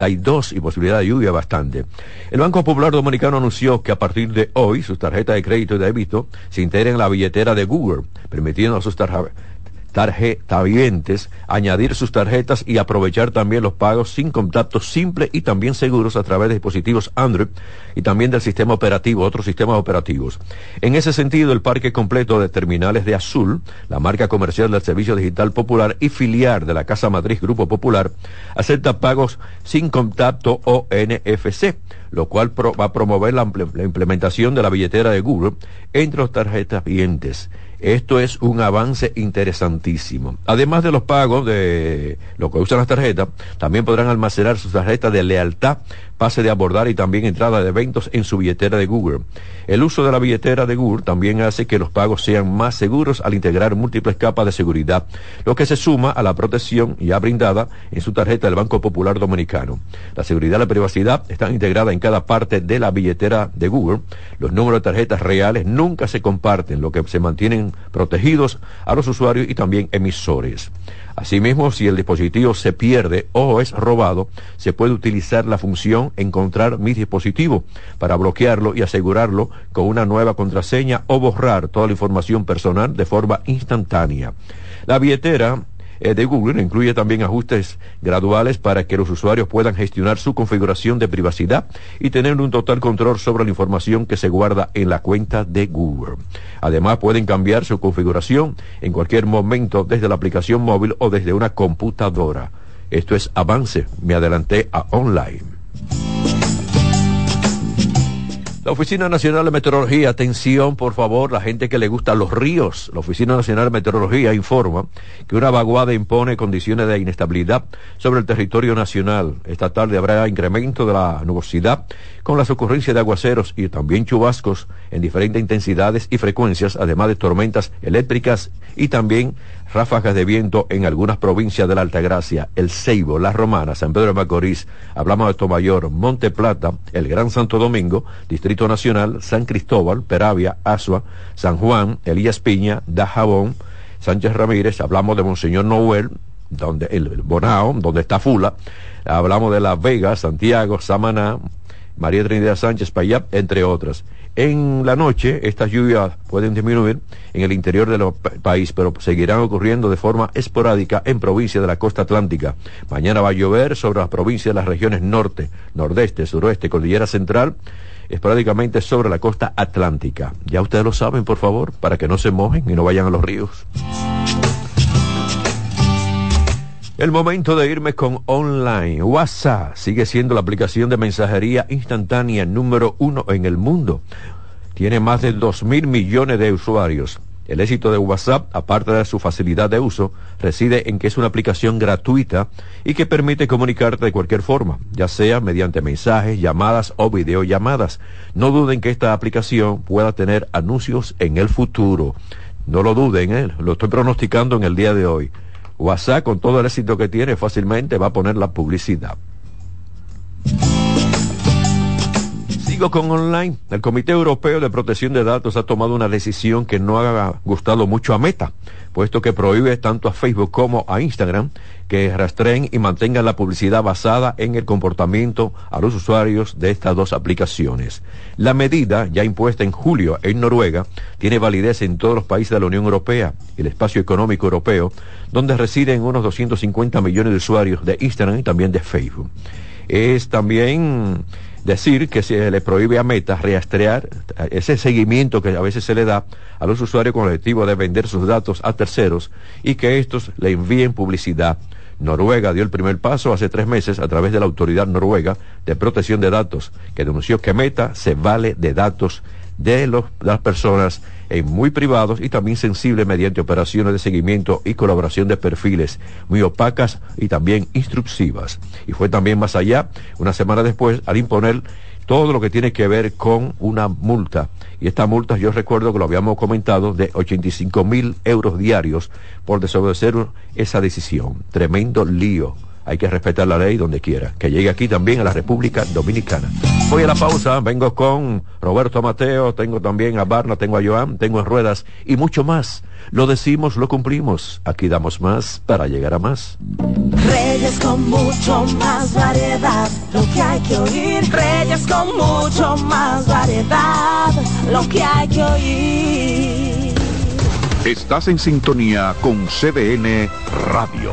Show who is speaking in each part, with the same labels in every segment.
Speaker 1: hay dos y posibilidad de lluvia bastante. El Banco Popular Dominicano anunció que a partir de hoy sus tarjetas de crédito y débito se integran en la billetera de Google, permitiendo a sus tarjetas vivientes añadir sus tarjetas y aprovechar también los pagos sin contacto simple y también seguros a través de dispositivos Android y también del sistema operativo, otros sistemas operativos. En ese sentido, el parque completo de terminales de Azul, la marca comercial del Servicio Digital Popular y filial de la Casa Matriz Grupo Popular, acepta pagos sin contacto o NFC, lo cual va a promover la, la implementación de la billetera de Google entre los tarjetas vivientes. Esto es un avance interesantísimo. Además de los pagos de lo que usan las tarjetas, también podrán almacenar sus tarjetas de lealtad pase de abordar y también entrada de eventos en su billetera de Google. El uso de la billetera de Google también hace que los pagos sean más seguros al integrar múltiples capas de seguridad, lo que se suma a la protección ya brindada en su tarjeta del Banco Popular Dominicano. La seguridad y la privacidad están integradas en cada parte de la billetera de Google. Los números de tarjetas reales nunca se comparten, lo que se mantienen protegidos a los usuarios y también emisores. Asimismo, si el dispositivo se pierde o es robado, se puede utilizar la función encontrar mi dispositivo para bloquearlo y asegurarlo con una nueva contraseña o borrar toda la información personal de forma instantánea. La billetera eh, de Google incluye también ajustes graduales para que los usuarios puedan gestionar su configuración de privacidad y tener un total control sobre la información que se guarda en la cuenta de Google. Además, pueden cambiar su configuración en cualquier momento desde la aplicación móvil o desde una computadora. Esto es avance. Me adelanté a online. La Oficina Nacional de Meteorología, atención por favor, la gente que le gusta los ríos. La Oficina Nacional de Meteorología informa que una vaguada impone condiciones de inestabilidad sobre el territorio nacional. Esta tarde habrá incremento de la nubosidad con las ocurrencias de aguaceros y también chubascos en diferentes intensidades y frecuencias, además de tormentas eléctricas y también ráfagas de viento en algunas provincias de la Altagracia, El Ceibo, La Romana, San Pedro de Macorís, hablamos de Tomayor, Monte Plata, el Gran Santo Domingo, Distrito Nacional, San Cristóbal, Peravia, Asua, San Juan, Elías Piña, Dajabón, Sánchez Ramírez, hablamos de Monseñor Noel, donde el Bonao, donde está Fula, hablamos de Las Vegas, Santiago, Samaná, María Trinidad Sánchez Payap, entre otras. En la noche estas lluvias pueden disminuir en el interior del país, pero seguirán ocurriendo de forma esporádica en provincias de la costa atlántica. Mañana va a llover sobre las provincias de las regiones norte, nordeste, suroeste, cordillera central, esporádicamente sobre la costa atlántica. Ya ustedes lo saben, por favor, para que no se mojen y no vayan a los ríos. El momento de irme con online. WhatsApp sigue siendo la aplicación de mensajería instantánea número uno en el mundo. Tiene más de dos mil millones de usuarios. El éxito de WhatsApp, aparte de su facilidad de uso, reside en que es una aplicación gratuita y que permite comunicarte de cualquier forma, ya sea mediante mensajes, llamadas o videollamadas. No duden que esta aplicación pueda tener anuncios en el futuro. No lo duden, ¿eh? lo estoy pronosticando en el día de hoy. WhatsApp, con todo el éxito que tiene, fácilmente va a poner la publicidad. Con online. El Comité Europeo de Protección de Datos ha tomado una decisión que no ha gustado mucho a Meta, puesto que prohíbe tanto a Facebook como a Instagram que rastreen y mantengan la publicidad basada en el comportamiento a los usuarios de estas dos aplicaciones. La medida, ya impuesta en julio en Noruega, tiene validez en todos los países de la Unión Europea, el espacio económico europeo, donde residen unos 250 millones de usuarios de Instagram y también de Facebook. Es también decir que se le prohíbe a Meta rastrear ese seguimiento que a veces se le da a los usuarios con el objetivo de vender sus datos a terceros y que estos le envíen publicidad. Noruega dio el primer paso hace tres meses a través de la Autoridad Noruega de Protección de Datos, que denunció que Meta se vale de datos de, las personas en muy privados y también sensibles mediante operaciones de seguimiento y colaboración de perfiles muy opacas y también instructivas. Y fue también más allá, una semana después, al imponer todo lo que tiene que ver con una multa. Y esta multa yo recuerdo que lo habíamos comentado de 85 mil euros diarios por desobedecer esa decisión. Tremendo lío hay que respetar la ley donde quiera, que llegue aquí también a la República Dominicana. Voy a la pausa, vengo con Roberto Mateo, tengo también a Barna, tengo a Joan, tengo a Ruedas y mucho más. Lo decimos, lo cumplimos. Aquí damos más para llegar a más.
Speaker 2: Reyes con mucho más variedad, lo que hay que oír. Reyes con mucho más variedad, lo que hay que oír.
Speaker 3: Estás en sintonía con CDN Radio.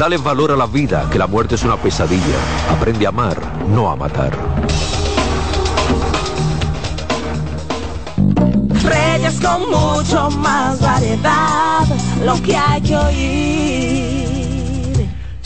Speaker 1: Dale valor a la vida, que la muerte es una pesadilla. Aprende a amar, no a matar.
Speaker 2: Reyes con mucho más variedad, lo que hay que oír.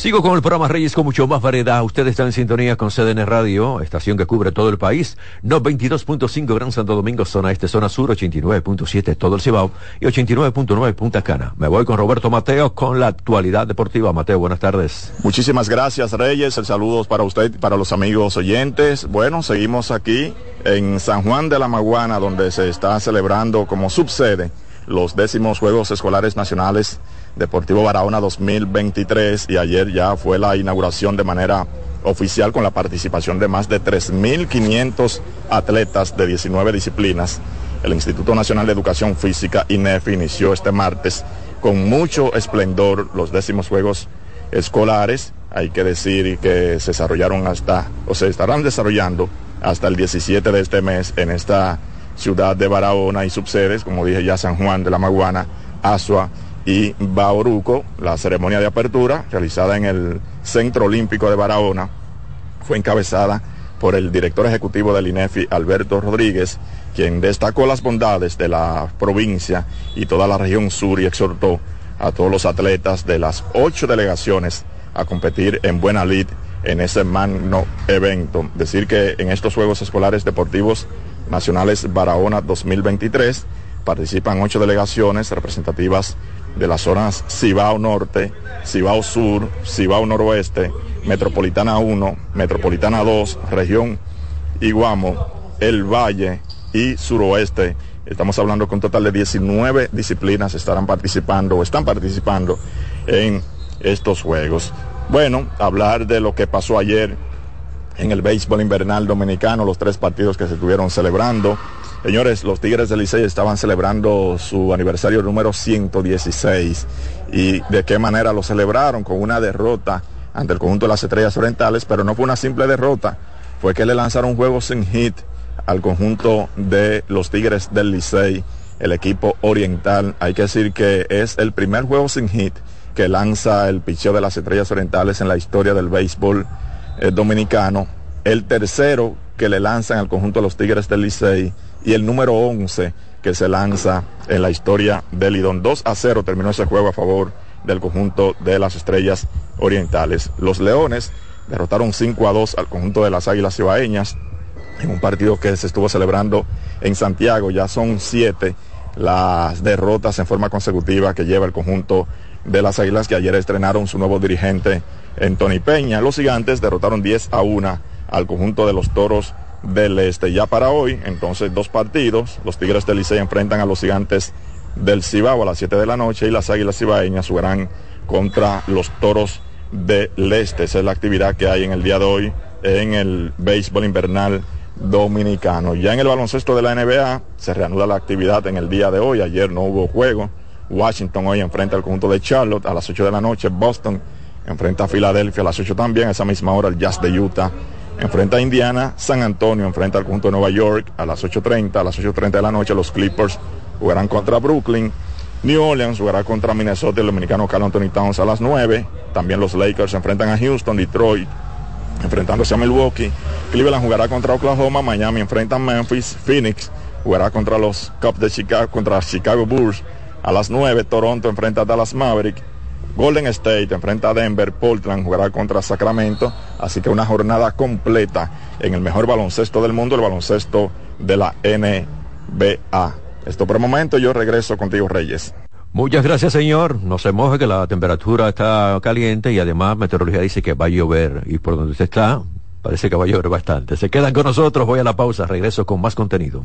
Speaker 1: Sigo con el programa Reyes con mucho más variedad. Ustedes están en sintonía con CDN Radio, estación que cubre todo el país. No 22.5 Gran Santo Domingo, zona este, zona sur, 89.7 todo el Cibao y 89.9 Punta Cana. Me voy con Roberto Mateo con la actualidad deportiva. Mateo, buenas tardes.
Speaker 4: Muchísimas gracias Reyes, el saludo para usted y para los amigos oyentes. Bueno, seguimos aquí en San Juan de la Maguana, donde se está celebrando como subsede los décimos Juegos Escolares Nacionales Deportivo Barahona 2023 y ayer ya fue la inauguración de manera oficial con la participación de más de 3.500 atletas de 19 disciplinas. El Instituto Nacional de Educación Física, INEF, inició este martes con mucho esplendor los décimos Juegos Escolares. Hay que decir que se desarrollaron hasta, o se estarán desarrollando hasta el 17 de este mes en esta ciudad de Barahona y subsedes, como dije ya, San Juan de la Maguana, Asua y Bauruco. La ceremonia de apertura, realizada en el Centro Olímpico de Barahona, fue encabezada por el director ejecutivo del INEFI, Alberto Rodríguez, quien destacó las bondades de la provincia y toda la región sur y exhortó a todos los atletas de las ocho delegaciones a competir en buena lid en ese magno evento. Decir que en estos Juegos Escolares Deportivos Nacionales Barahona 2023 participan ocho delegaciones representativas de las zonas Cibao Norte, Cibao Sur, Cibao Noroeste, Metropolitana 1, Metropolitana 2, región Iguamo, El Valle y Suroeste. Estamos hablando con un total de 19 disciplinas estarán participando o están participando en estos juegos. Bueno, hablar de lo que pasó ayer en el béisbol invernal dominicano, los tres partidos que se estuvieron celebrando. Señores, los Tigres del Licey estaban celebrando su aniversario número 116 y de qué manera lo celebraron con una derrota ante el conjunto de las Estrellas Orientales, pero no fue una simple derrota, fue que le lanzaron un juego sin hit al conjunto de los Tigres del Licey, el equipo oriental. Hay que decir que es el primer juego sin hit que lanza el picheo de las Estrellas Orientales en la historia del béisbol eh, dominicano. El tercero que le lanzan al conjunto de los Tigres del Licey y el número 11 que se lanza en la historia del Lidón. 2 a 0 terminó ese juego a favor del conjunto de las Estrellas Orientales. Los Leones derrotaron 5 a 2 al conjunto de las Águilas Cibaeñas en un partido que se estuvo celebrando en Santiago. Ya son siete las derrotas en forma consecutiva que lleva el conjunto de las Águilas que ayer estrenaron su nuevo dirigente en Tony Peña. Los gigantes derrotaron 10 a 1 al conjunto de los Toros del Este. Ya para hoy, entonces dos partidos. Los Tigres del Licey enfrentan a los gigantes del Cibao a las 7 de la noche y las Águilas Cibaeñas jugarán contra los Toros del Este. Esa es la actividad que hay en el día de hoy en el béisbol invernal dominicano. Ya en el baloncesto de la NBA se reanuda la actividad en el día de hoy. Ayer no hubo juego. Washington hoy enfrenta al conjunto de Charlotte a las 8 de la noche. Boston enfrenta a Filadelfia a las 8 también. A esa misma hora el Jazz de Utah enfrenta a Indiana. San Antonio enfrenta al conjunto de Nueva York a las 8.30. A las 8.30 de la noche los Clippers jugarán contra Brooklyn. New Orleans jugará contra Minnesota el dominicano Carl Anthony Towns a las 9. También los Lakers enfrentan a Houston, Detroit enfrentándose a Milwaukee. Cleveland jugará contra Oklahoma, Miami enfrenta a Memphis, Phoenix jugará contra los Cubs de Chicago, contra Chicago Bulls a las 9, Toronto enfrenta a Dallas Maverick, Golden State enfrenta a Denver, Portland jugará contra Sacramento, así que una jornada completa en el mejor baloncesto del mundo, el baloncesto de la NBA. Esto por el momento, yo regreso contigo Reyes.
Speaker 1: Muchas gracias, señor. No se moje que la temperatura está caliente y además meteorología dice que va a llover. Y por donde usted está, parece que va a llover bastante. Se quedan con nosotros, voy a la pausa, regreso con más contenido.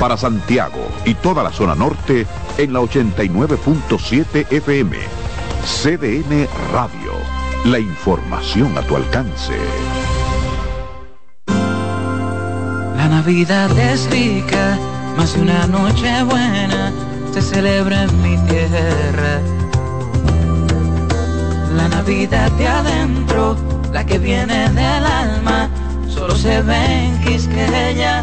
Speaker 3: Para Santiago y toda la zona norte en la 89.7 FM. CDN Radio. La información a tu alcance.
Speaker 5: La Navidad es rica, más una noche buena se celebra en mi tierra la Navidad de adentro, la que viene del alma, solo se ve en Quisqueya.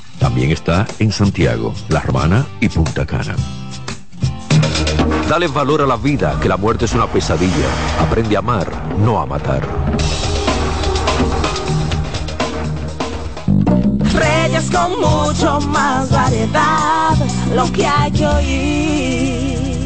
Speaker 1: También está en Santiago, La Romana y Punta Cana. Dale valor a la vida, que la muerte es una pesadilla. Aprende a amar, no a matar.
Speaker 2: Reyes con mucho más variedad, lo que hay que oír.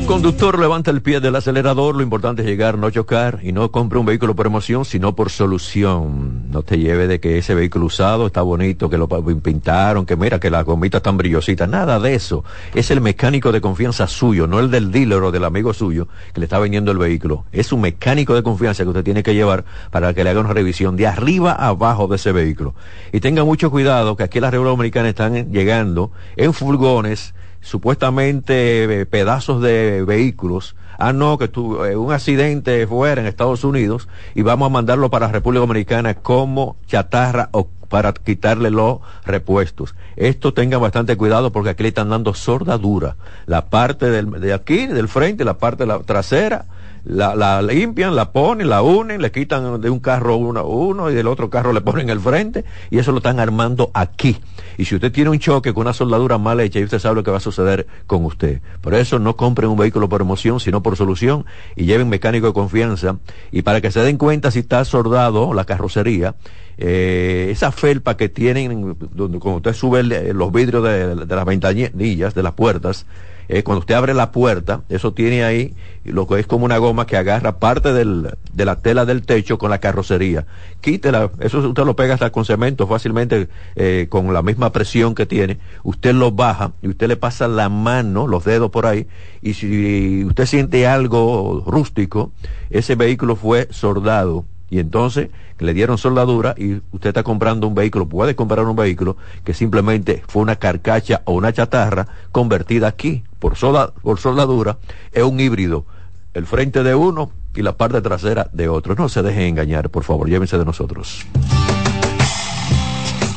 Speaker 1: Conductor, levanta el pie del acelerador. Lo importante es llegar, no chocar y no compre un vehículo por emoción, sino por solución. No te lleve de que ese vehículo usado está bonito, que lo pintaron, que mira que las gomitas están brillositas. Nada de eso. Es el mecánico de confianza suyo, no el del dealer o del amigo suyo que le está vendiendo el vehículo. Es un mecánico de confianza que usted tiene que llevar para que le haga una revisión de arriba abajo de ese vehículo. Y tenga mucho cuidado que aquí las República Dominicana están llegando en furgones supuestamente eh, pedazos de vehículos. Ah, no, que tuvo eh, un accidente fuera en Estados Unidos y vamos a mandarlo para la República Dominicana como chatarra o para quitarle los repuestos. Esto tengan bastante cuidado porque aquí le están dando sordadura. La parte del, de aquí, del frente, la parte de la trasera, la, la limpian, la ponen, la unen, le quitan de un carro uno, uno y del otro carro le ponen el frente y eso lo están armando aquí. Y si usted tiene un choque con una soldadura mal hecha, y usted sabe lo que va a suceder con usted. Por eso no compren un vehículo por emoción, sino por solución y lleven mecánico de confianza. Y para que se den cuenta si está soldado la carrocería, eh, esa felpa que tienen, donde cuando usted sube los vidrios de, de las ventanillas, de las puertas, cuando usted abre la puerta, eso tiene ahí lo que es como una goma que agarra parte de la tela del techo con la carrocería. Quítela, eso usted lo pega hasta con cemento fácilmente, eh, con la misma presión que tiene. Usted lo baja y usted le pasa la mano, los dedos por ahí, y si usted siente algo rústico, ese vehículo fue soldado y entonces le dieron soldadura y usted está comprando un vehículo, puede comprar un vehículo que simplemente fue una carcacha o una chatarra convertida aquí por, por soldadura, es un híbrido, el frente de uno y la parte trasera de otro. No se dejen engañar, por favor, llévense de nosotros.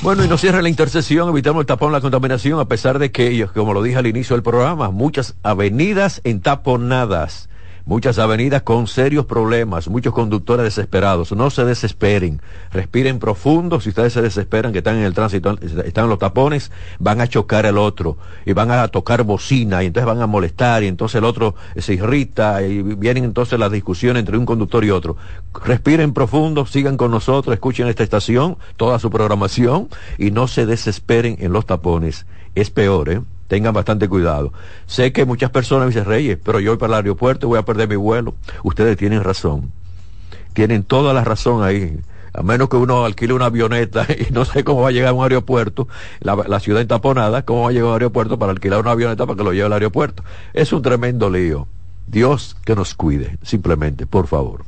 Speaker 1: Bueno, y no cierre la intercesión, evitamos el tapón, la contaminación, a pesar de que, como lo dije al inicio del programa, muchas avenidas entaponadas muchas avenidas con serios problemas, muchos conductores desesperados. No se desesperen, respiren profundo. Si ustedes se desesperan que están en el tránsito, están en los tapones, van a chocar al otro y van a tocar bocina y entonces van a molestar y entonces el otro se irrita y vienen entonces las discusiones entre un conductor y otro. Respiren profundo, sigan con nosotros, escuchen esta estación, toda su programación y no se desesperen en los tapones. Es peor, ¿eh? Tengan bastante cuidado. Sé que muchas personas me dicen, Reyes, pero yo voy para el aeropuerto y voy a perder mi vuelo. Ustedes tienen razón. Tienen toda la razón ahí. A menos que uno alquile una avioneta y no sé cómo va a llegar a un aeropuerto, la, ciudad entaponada, cómo va a llegar a un aeropuerto para alquilar una avioneta para que lo lleve al aeropuerto. Es un tremendo lío. Dios que nos cuide, simplemente, por favor.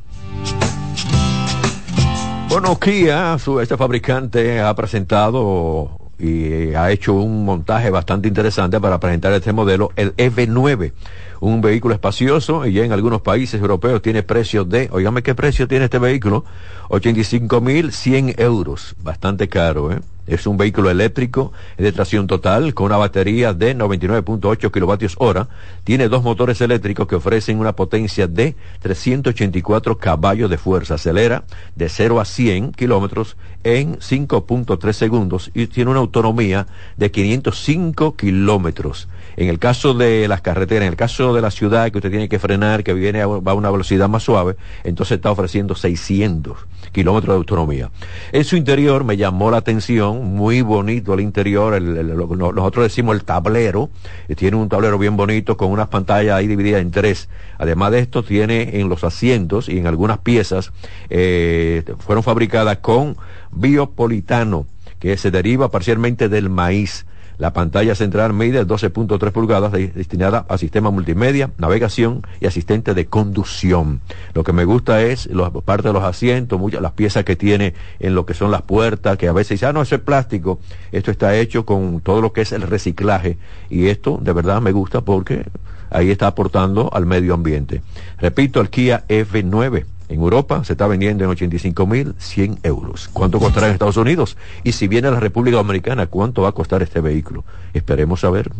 Speaker 1: Bueno, Kia, su, este fabricante ha presentado y ha hecho un montaje bastante interesante para presentar este modelo, el EV9, un vehículo espacioso y ya en algunos países europeos tiene precios de, oígame qué precio tiene este vehículo, 85.100 euros, bastante caro, ¿eh? Es un vehículo eléctrico de tracción total con una batería de 99.8 kilovatios hora. Tiene dos motores eléctricos que ofrecen una potencia de 384 caballos de fuerza. Acelera de 0 a 100 kilómetros en 5.3 segundos y tiene una autonomía de 505 kilómetros. En el caso de las carreteras, en el caso de la ciudad que usted tiene que frenar, que viene a, va a una velocidad más suave, entonces está ofreciendo 600 kilómetros de autonomía. En su interior me llamó la atención, muy bonito el interior, el, nosotros decimos el tablero, eh, tiene un tablero bien bonito con unas pantallas ahí divididas en tres. Además de esto, tiene en los asientos y en algunas piezas, eh, fueron fabricadas con biopolitano, que se deriva parcialmente del maíz. La pantalla central mide 12.3 pulgadas destinada a sistema multimedia, navegación y asistente de conducción. Lo que me gusta es la parte de los asientos, muchas las piezas que tiene en lo que son las puertas, que a veces dicen, ah, no, eso es plástico. Esto está hecho con todo lo que es el reciclaje. Y esto de verdad me gusta porque ahí está aportando al medio ambiente. Repito, el Kia F9 en Europa se está vendiendo en 85.100 euros. ¿Cuánto costará en Estados Unidos? Y si viene a la República Dominicana, ¿cuánto va a costar este vehículo? Esperemos saber.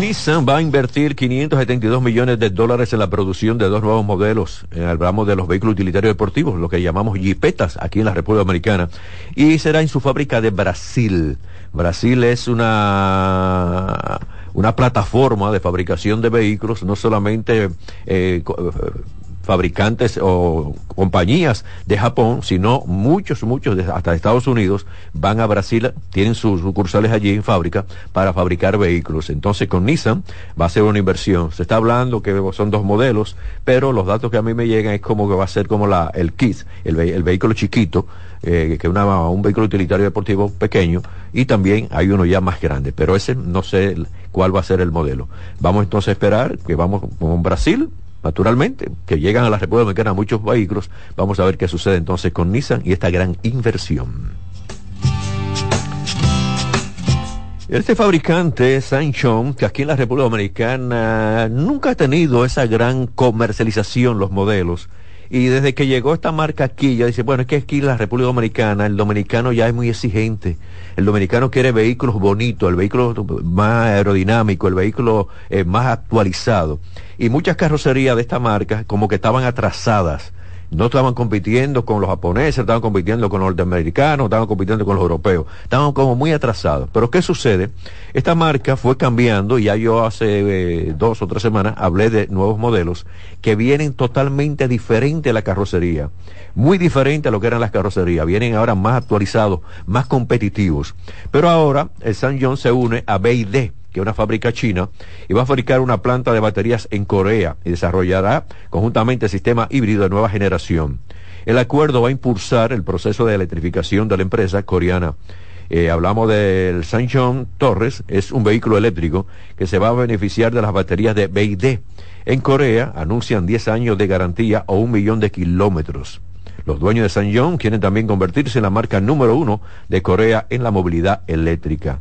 Speaker 1: Nissan va a invertir 572 millones de dólares en la producción de dos nuevos modelos. Eh, hablamos de los vehículos utilitarios deportivos, lo que llamamos jipetas aquí en la República Dominicana. Y será en su fábrica de Brasil. Brasil es una una plataforma de fabricación de vehículos, no solamente eh, fabricantes o compañías de Japón, sino muchos, muchos, de, hasta Estados Unidos, van a Brasil, tienen sus sucursales allí en fábrica para fabricar vehículos. Entonces con Nissan va a ser una inversión. Se está hablando que son dos modelos, pero los datos que a mí me llegan es como que va a ser como la, el kit, el, el vehículo chiquito, eh, que una, un vehículo utilitario deportivo pequeño, y también hay uno ya más grande, pero ese no sé cuál va a ser el modelo. Vamos entonces a esperar que vamos con Brasil, naturalmente, que llegan a la República Dominicana muchos vehículos. Vamos a ver qué sucede entonces con Nissan y esta gran inversión. Este fabricante, Sanchon, que aquí en la República Dominicana nunca ha tenido esa gran comercialización los modelos, Y desde que llegó esta marca aquí, ya dice, bueno, es que aquí en la República Dominicana, el dominicano ya es muy exigente. El dominicano quiere vehículos bonitos, el vehículo más aerodinámico, el vehículo eh, más actualizado. Y muchas carrocerías de esta marca como que estaban atrasadas no estaban compitiendo con los japoneses, estaban compitiendo con los norteamericanos, estaban compitiendo con los europeos, estaban como muy atrasados. Pero ¿qué sucede? Esta marca fue cambiando y ya yo hace eh, dos o tres semanas hablé de nuevos modelos que vienen totalmente diferentes a la carrocería, muy diferente a lo que eran las carrocerías, vienen ahora más actualizados, más competitivos. Pero ahora el San John se une a BID que es una fábrica china, y va a fabricar una planta de baterías en Corea y desarrollará conjuntamente el sistema híbrido de nueva generación. El acuerdo va a impulsar el proceso de electrificación de la empresa coreana. Eh, hablamos del Sanchon Torres, es un vehículo eléctrico que se va a beneficiar de las baterías de BID. En Corea anuncian 10 años de garantía o un millón de kilómetros. Los dueños de Sanyon quieren también convertirse en la marca número uno de Corea en la movilidad eléctrica.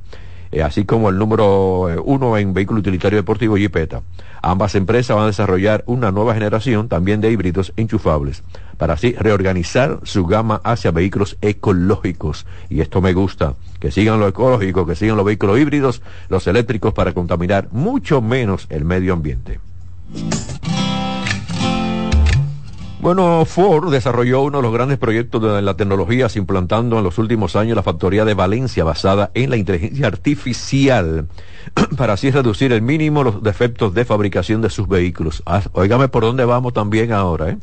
Speaker 1: Eh, así como el número eh, uno en vehículo utilitario deportivo Jeepeta. Ambas empresas van a desarrollar una nueva generación también de híbridos enchufables para así reorganizar su gama hacia vehículos ecológicos. Y esto me gusta, que sigan lo ecológico, que sigan los vehículos híbridos, los eléctricos para contaminar mucho menos el medio ambiente. Bueno, Ford desarrolló uno de los grandes proyectos de la tecnología, implantando en los últimos años la factoría de Valencia basada en la inteligencia artificial para así reducir el mínimo los defectos de fabricación de sus vehículos. Ah, por dónde vamos también ahora, ¿eh?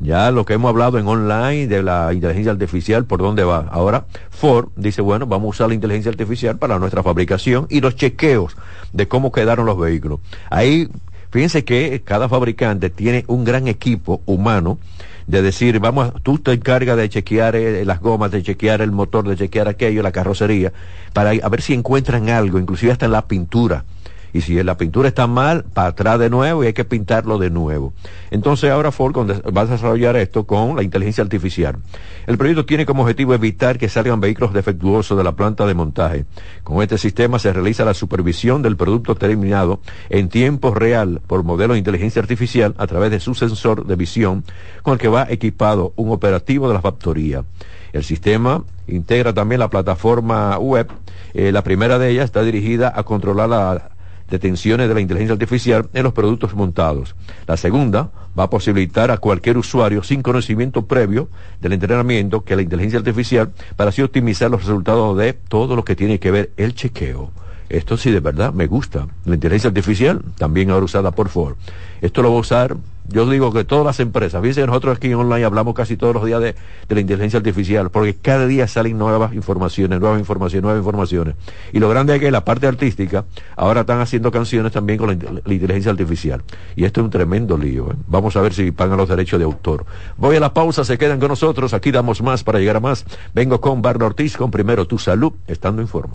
Speaker 1: Ya lo que hemos hablado en online de la inteligencia artificial, ¿por dónde va? Ahora Ford dice, bueno, vamos a usar la inteligencia artificial para nuestra fabricación y los chequeos de cómo quedaron los vehículos. Ahí Fíjense que cada fabricante tiene un gran equipo humano de decir, vamos, tú te encargas de chequear eh, las gomas, de chequear el motor, de chequear aquello, la carrocería, para a ver si encuentran algo, inclusive hasta en la pintura y si la pintura está mal, para atrás de nuevo y hay que pintarlo de nuevo. Entonces ahora Ford va a desarrollar esto con la inteligencia artificial. El proyecto tiene como objetivo evitar que salgan vehículos defectuosos de la planta de montaje. Con este sistema se realiza la supervisión del producto terminado en tiempo real por modelo de inteligencia artificial a través de su sensor de visión con el que va equipado un operativo de la factoría. El sistema integra también la plataforma web. Eh, la primera de ellas está dirigida a controlar la detenciones de la inteligencia artificial en los productos montados. La segunda va a posibilitar a cualquier usuario sin conocimiento previo del entrenamiento que la inteligencia artificial para así optimizar los resultados de todo lo que tiene que ver el chequeo. Esto sí de verdad me gusta. La inteligencia artificial también ahora usada por Ford. Esto lo va a usar yo digo que todas las empresas, fíjense nosotros aquí en online hablamos casi todos los días de, la inteligencia artificial, porque cada día salen nuevas informaciones, nuevas informaciones, nuevas informaciones. Y lo grande es que la parte artística, ahora están haciendo canciones también con la, inteligencia artificial. Y esto es un tremendo lío. ¿eh? Vamos a ver si pagan los derechos de autor. Voy a la pausa, se quedan con nosotros, aquí damos más para llegar a más. Vengo con Barno Ortiz, con primero tu salud, estando en forma.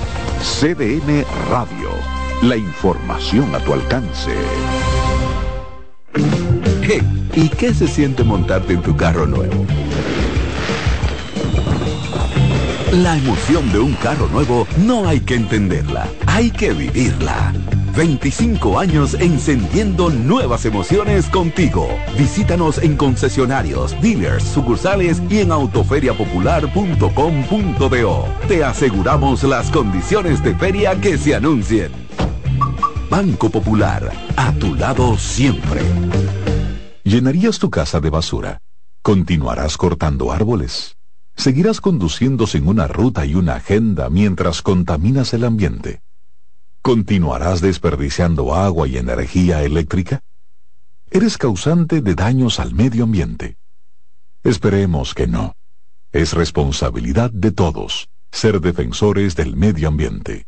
Speaker 3: CDN Radio. La información a tu alcance.
Speaker 6: ¿y qué se siente montarte en tu carro nuevo? La emoción de un carro nuevo no hay que entenderla, hay que vivirla. 25 años encendiendo nuevas emociones contigo. Visítanos en concesionarios, dealers, sucursales y en autoferiapopular.com.do. Te aseguramos las condiciones de feria que se anuncien. Banco Popular, a tu lado siempre.
Speaker 3: ¿Llenarías tu casa de basura? ¿Continuarás cortando árboles? ¿Seguirás conduciendo sin una ruta y una agenda mientras contaminas el ambiente? ¿Continuarás desperdiciando agua y energía eléctrica? Eres causante de daños al medio ambiente. Esperemos que no. Es responsabilidad de todos ser defensores del medio ambiente.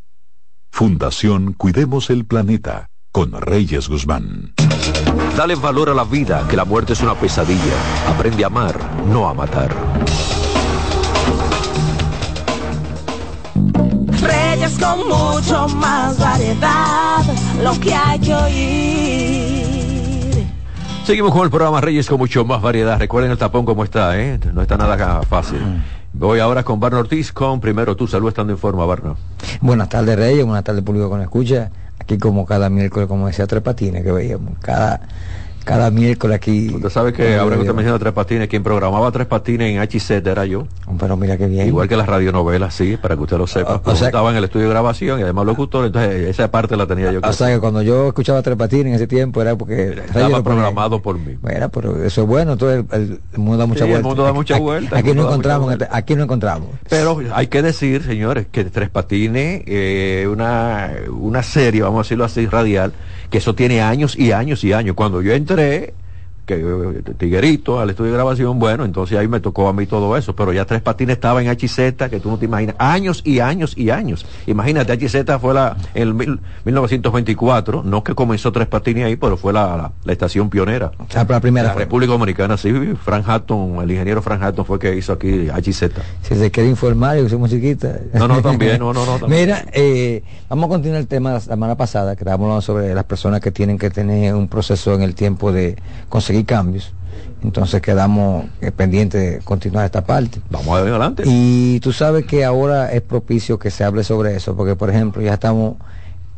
Speaker 3: Fundación Cuidemos el Planeta con Reyes Guzmán.
Speaker 1: Dale valor a la vida, que la muerte es una pesadilla. Aprende a amar, no a matar.
Speaker 2: Reyes con mucho más variedad, lo que hay que oír.
Speaker 1: Seguimos con el programa Reyes con mucho más variedad. Recuerden el tapón como está, ¿eh? No está nada fácil. Voy ahora con Barno Ortiz con primero tu salud estando en forma, Barno.
Speaker 7: Buenas tardes, Reyes. Buenas tardes, público con escucha. Aquí como cada miércoles, como decía Tres Patines, que veíamos. Cada cada miércoles aquí.
Speaker 1: Usted sabe que ahora que usted menciona Tres Patines, quien programaba Tres Patines en HZ era yo.
Speaker 7: Pero mira qué bien.
Speaker 1: Igual que las radionovelas, sí, para que usted lo sepa. O, sea, estaba en el estudio de grabación y además locutor, entonces esa parte la tenía yo.
Speaker 7: O sea que cuando yo escuchaba Tres Patines en ese tiempo era porque...
Speaker 1: Estaba programado por mí.
Speaker 7: Bueno, pero eso es bueno, todo el, el, mundo da mucha vuelta.
Speaker 1: El mundo da mucha vuelta.
Speaker 7: Aquí, no encontramos, aquí no encontramos.
Speaker 1: Pero hay que decir, señores, que Tres Patines, eh, una, una serie, vamos a decirlo así, radial, que eso tiene años y años y años. Cuando yo entré, que Tiguerito al estudio de grabación, bueno, entonces ahí me tocó a mí todo eso, pero ya Tres Patines estaba en HZ, que tú no te imaginas, años y años y años. Imagínate, HZ fue la, en el 1924, no que comenzó Tres Patines ahí, pero fue la, la, estación pionera.
Speaker 7: Ah, la primera.
Speaker 1: La República Dominicana, sí, Frank Hatton, el ingeniero Frank Hatton fue que hizo aquí HZ.
Speaker 7: Si se quiere informar, yo soy musiquita.
Speaker 1: No, no, también, no, no, no.
Speaker 7: Mira, eh, vamos a continuar el tema de la semana pasada, que estábamos hablando sobre las personas que tienen que tener un proceso en el tiempo de conseguir cambios. Entonces quedamos eh, pendientes de continuar esta parte.
Speaker 1: Vamos adelante.
Speaker 7: Y tú sabes que ahora es propicio que se hable sobre eso, porque por ejemplo ya estamos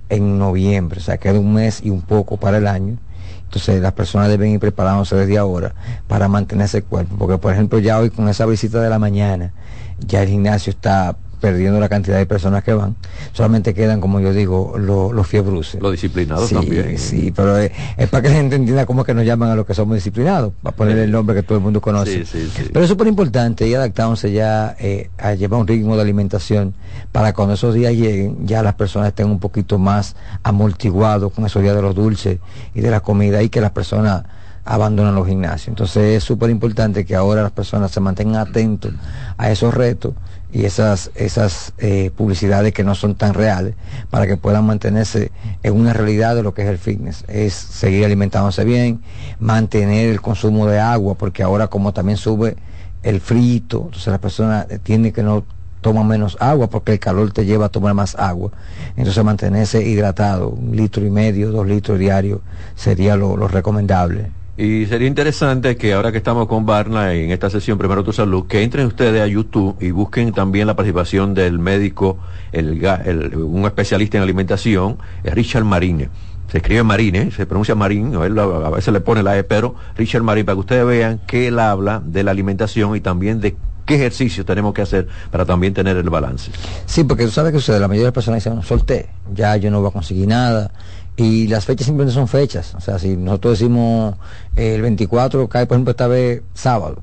Speaker 7: en noviembre, o sea, queda un mes y un poco para el año. Entonces las personas deben ir preparándose desde ahora para mantenerse el cuerpo, porque por ejemplo ya hoy con esa visita de la mañana, ya el gimnasio está perdiendo la cantidad de personas que van. Solamente quedan, como yo digo, los fiebruces.
Speaker 1: Los disciplinados también.
Speaker 7: Sí, pero es, para que la gente entienda cómo es que nos llaman a los que somos disciplinados, para poner el nombre que todo el mundo conoce. pero es súper importante y adaptándose ya eh, a llevar un ritmo de alimentación para cuando esos días lleguen, ya las personas estén un poquito más amortiguados con esos días de los dulces y de la comida y que las personas abandonan los gimnasios. Entonces es súper importante que ahora las personas se mantengan atentos a esos retos y esas, esas eh, publicidades que no son tan reales para que puedan mantenerse en una realidad de lo que es el fitness. Es seguir alimentándose bien, mantener el consumo de agua, porque ahora como también sube el frito, entonces la persona tiene que no toma menos agua porque el calor te lleva a tomar más agua. Entonces mantenerse hidratado, un litro y medio, dos litros diarios sería lo, lo recomendable.
Speaker 1: Y sería interesante que ahora que estamos con Barna en esta sesión Primero Tu Salud, que entren ustedes a YouTube y busquen también la participación del médico, el, un especialista en alimentación, Richard Marine. Se escribe Marine, se pronuncia Marín, a veces le pone la E, pero Richard Marine, para que ustedes vean que él habla de la alimentación y también de qué ejercicios tenemos que hacer para también tener el balance.
Speaker 7: Sí, porque tú sabes que ustedes, la mayoría de las personas dicen, solté, ya yo no voy a conseguir nada, y las fechas simplemente son fechas. O sea, si nosotros decimos el 24, cae por ejemplo esta vez sábado.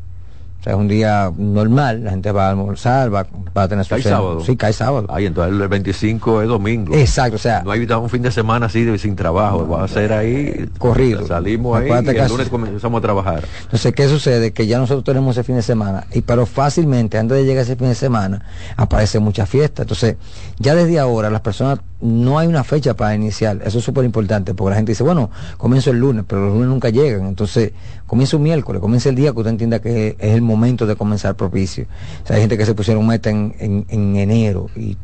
Speaker 7: O sea, es un día normal, la gente va a almorzar, va, va a tener su
Speaker 1: ¿Cae sábado?
Speaker 7: Sí, cae sábado.
Speaker 1: Ay, entonces el 25 es domingo.
Speaker 7: Exacto, o sea.
Speaker 1: No hay un fin de semana así de, sin trabajo, va a ser ahí.
Speaker 7: Corrido.
Speaker 1: Salimos ahí y el lunes comenzamos a trabajar.
Speaker 7: Entonces, ¿qué sucede? Que ya nosotros tenemos ese fin de semana, y pero fácilmente, antes de llegar ese fin de semana, aparece mucha fiesta. Entonces, ya desde ahora las personas no hay una fecha para iniciar. Eso es súper importante, porque la gente dice, bueno, comienzo el lunes, pero los lunes nunca llegan. Entonces, comienza un miércoles, comienza el día que usted entienda que es el momento de comenzar propicio. Hay gente que se pusieron meta en, en, en enero y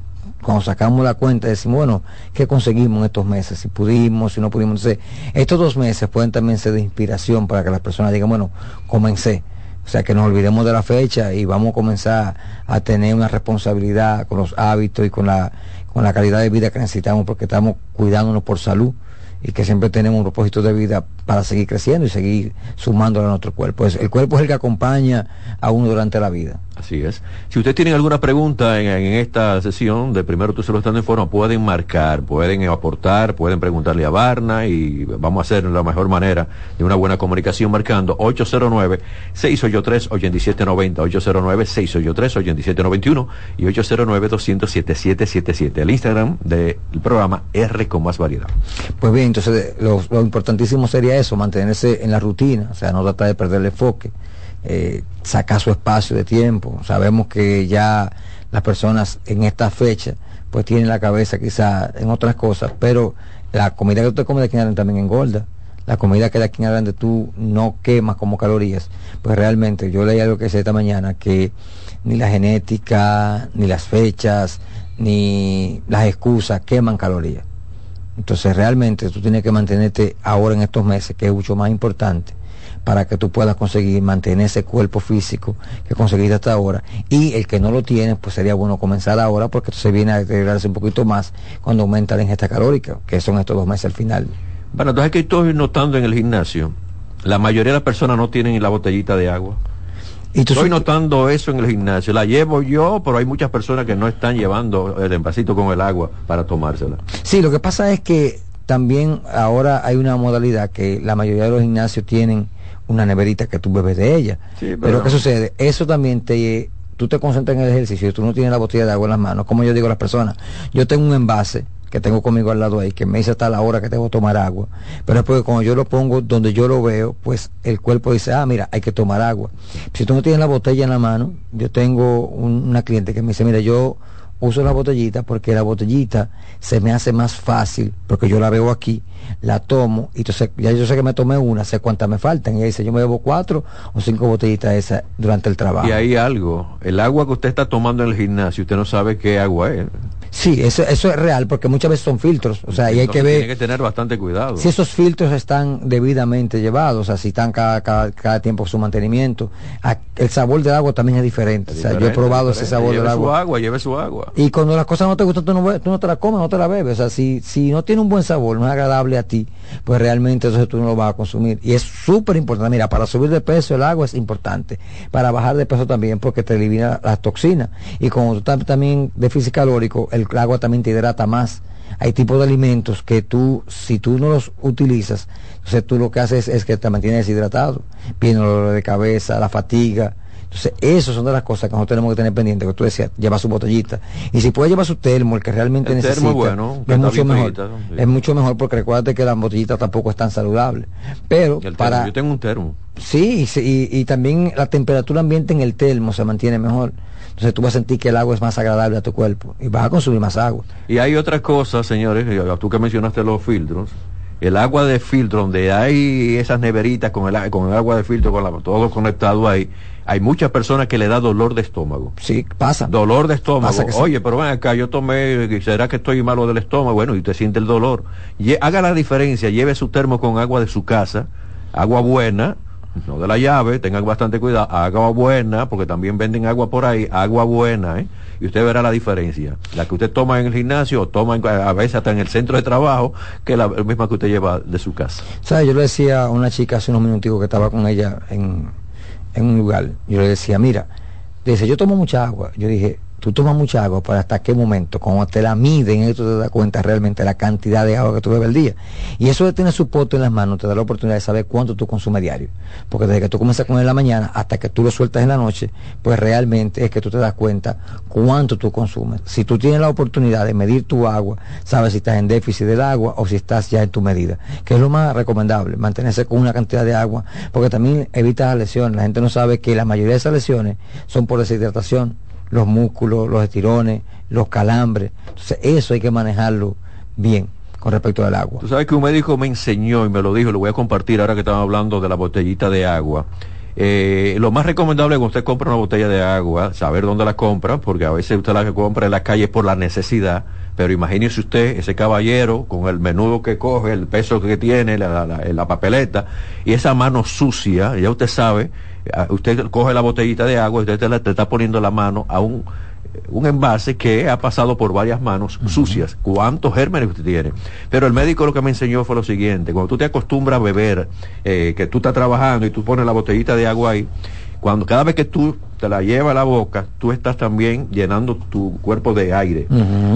Speaker 7: cuando sacamos la cuenta decimos, bueno, ¿qué conseguimos en estos meses? Si pudimos, si no pudimos. Entonces, estos dos meses pueden también ser de inspiración para que las personas digan, bueno, comencé. O sea, que nos olvidemos de la fecha y vamos a comenzar a tener una responsabilidad con los hábitos y con la con la calidad de vida que necesitamos porque estamos cuidándonos por salud y que siempre tenemos un propósito de vida para seguir creciendo y seguir sumándolo a nuestro cuerpo. el cuerpo es el que acompaña a uno durante la vida.
Speaker 1: Así es. Si ustedes tienen alguna pregunta en, esta sesión de Primero Tú se lo están en forma, pueden marcar, pueden aportar, pueden preguntarle a Barna y vamos a hacer la mejor manera de una buena comunicación marcando 809-683-8790, 809-683-8791 y 809-200-7777. El Instagram del programa R con más variedad.
Speaker 7: Pues bien, entonces lo, lo importantísimo sería eso, mantenerse en la rutina, o sea, no tratar de perder el enfoque eh, sacar su espacio de tiempo. Sabemos que ya las personas en esta fecha pues tienen la cabeza quizá en otras cosas, pero la comida que usted come de también engorda. la comida que de aquí en adelante tú no quemas como calorías, pues realmente yo leí algo que decía esta mañana que ni la genética, ni las fechas, ni las excusas queman calorías. Entonces realmente tú tienes que mantenerte ahora en estos meses, que es mucho más importante, para que tú puedas conseguir mantener ese cuerpo físico que conseguiste hasta ahora. Y el que no lo tiene, pues sería bueno comenzar ahora, porque se viene a deteriorarse un poquito más cuando aumenta la ingesta calórica, que son estos dos meses al final.
Speaker 1: Bueno, entonces que estoy notando en el gimnasio, la mayoría de las personas no tienen la botellita de agua.
Speaker 7: Y tú
Speaker 1: Estoy notando eso en el gimnasio. La llevo yo, pero hay muchas personas que no están llevando el envasito con el agua para tomársela.
Speaker 7: Sí, lo que pasa es que también ahora hay una modalidad que la mayoría de los gimnasios tienen una neverita que tú bebes de ella.
Speaker 1: Sí,
Speaker 7: pero...
Speaker 1: pero-
Speaker 7: ¿qué sucede? Eso también te... Tú te concentras en el ejercicio y tú no tienes la botella de agua en las manos. Como yo digo a las personas, yo tengo un envase que tengo conmigo al lado ahí, que me dice hasta la hora que que tomar agua. Pero es porque cuando yo lo pongo donde yo lo veo, pues el cuerpo dice, ah, mira, hay que tomar agua. Si tú no tienes la botella en la mano, yo tengo un- una cliente que me dice, mira, yo uso la botellita porque la botellita se me hace más fácil, porque yo la veo aquí, la tomo, y entonces ya yo sé que me tomé una, sé cuántas me faltan. Y ella dice, yo me bebo cuatro o cinco botellitas de esas durante el trabajo.
Speaker 1: Y hay algo, el agua que usted está tomando en el gimnasio, usted no sabe qué agua es.
Speaker 7: Sí, eso, eso es real, porque muchas veces son filtros, o sea, y hay que ver...
Speaker 1: Tiene que tener bastante cuidado.
Speaker 7: Si esos filtros están debidamente llevados, o sea, si están cada, cada, cada tiempo su mantenimiento, el sabor del agua también es diferente.
Speaker 1: Es
Speaker 7: o sea, yo he probado ese sabor
Speaker 1: lleve
Speaker 7: del
Speaker 1: su
Speaker 7: agua.
Speaker 1: agua, lleve su agua.
Speaker 7: Y cuando las cosas no te gustan, tú no, tú no te la comes, no te la bebes. O sea, si, si no tiene un buen sabor, no es agradable a ti, pues realmente entonces tú no lo vas a consumir. Y es súper importante. Mira, para subir de peso el agua es importante. Para bajar de peso también, porque te elimina las toxinas. Y como tú estás también déficit calórico, el agua también te hidrata más. Hay tipos de alimentos que tú, si tú no los utilizas, entonces tú lo que haces es que te mantienes deshidratado. Viene el dolor de cabeza, la fatiga. Entonces, esas son de las cosas que nosotros tenemos que tener pendiente, que tú decías, lleva su botellita. Y si puede llevar su termo, el que realmente
Speaker 1: El
Speaker 7: necesita,
Speaker 1: termo es bueno,
Speaker 7: es mucho mejor.
Speaker 1: frijita, ¿no? Sí.
Speaker 7: Es mucho mejor porque recuérdate que la botellita tampoco es tan saludable. Pero para...
Speaker 1: Yo tengo un termo.
Speaker 7: Sí, y, y- y también la temperatura ambiente en el termo se mantiene mejor. Entonces tú vas a sentir que el agua es más agradable a tu cuerpo y vas a consumir más agua.
Speaker 1: Y hay otra cosa, señores, tú que mencionaste los filtros, el agua de filtro, donde hay esas neveritas con el, con el agua de filtro, con la- todo conectado ahí, hay muchas personas que le da dolor de estómago.
Speaker 7: Sí, pasa.
Speaker 1: Dolor de estómago.
Speaker 7: Pasa que sí.
Speaker 1: Oye, pero ven acá, yo tomé, ¿será que estoy malo del estómago? Bueno, y te siente el dolor. Lle- haga la diferencia, lleve su termo con agua de su casa, agua buena, no de la llave, tengan bastante cuidado, agua buena, porque también venden agua por ahí, agua buena, ¿eh? Y usted verá la diferencia. La que usted toma en el gimnasio, o toma en- a veces hasta en el centro de trabajo, que la misma que usted lleva de su casa.
Speaker 7: ¿Sabes? Yo le decía a una chica hace unos minuticos que estaba con ella en, en un lugar. Yo le decía, mira, dice, yo tomo mucha agua. Yo dije, tú tomas mucha agua, pero hasta qué momento, cuando te la miden, eso te das cuenta realmente la cantidad de agua que tú bebes al día. Y eso de tener su pote en las manos te da la oportunidad de saber cuánto tú consumes diario. Porque desde que tú comienzas con él en la mañana hasta que tú lo sueltas en la noche, pues realmente es que tú te das cuenta cuánto tú consumes. Si tú tienes la oportunidad de medir tu agua, sabes si estás en déficit del agua o si estás ya en tu medida, que es lo más recomendable, mantenerse con una cantidad de agua, porque también evita las lesiones. La gente no sabe que la mayoría de esas lesiones son por deshidratación, los músculos, los estirones, los calambres. Entonces eso hay que manejarlo bien con respecto al agua.
Speaker 1: Tú sabes que un médico me enseñó y me lo dijo, lo voy a compartir ahora que estamos hablando de la botellita de agua. Eh, lo más recomendable cuando usted compra una botella de agua, saber dónde la compra, porque a veces usted la compra en la calle por la necesidad, pero imagínese usted ese caballero con el menudo que coge, el peso que tiene, la, la- la papeleta, y esa mano sucia, ya usted sabe, usted coge la botellita de agua usted te, la- te está poniendo la mano a un un envase que ha pasado por varias manos sucias. ¿Cuántos gérmenes usted tiene? Pero el médico lo que me enseñó fue lo siguiente, cuando tú te acostumbras a beber, eh, que tú estás trabajando y tú pones la botellita de agua ahí, cuando cada vez que tú te la llevas a la boca, tú estás también llenando tu cuerpo de aire.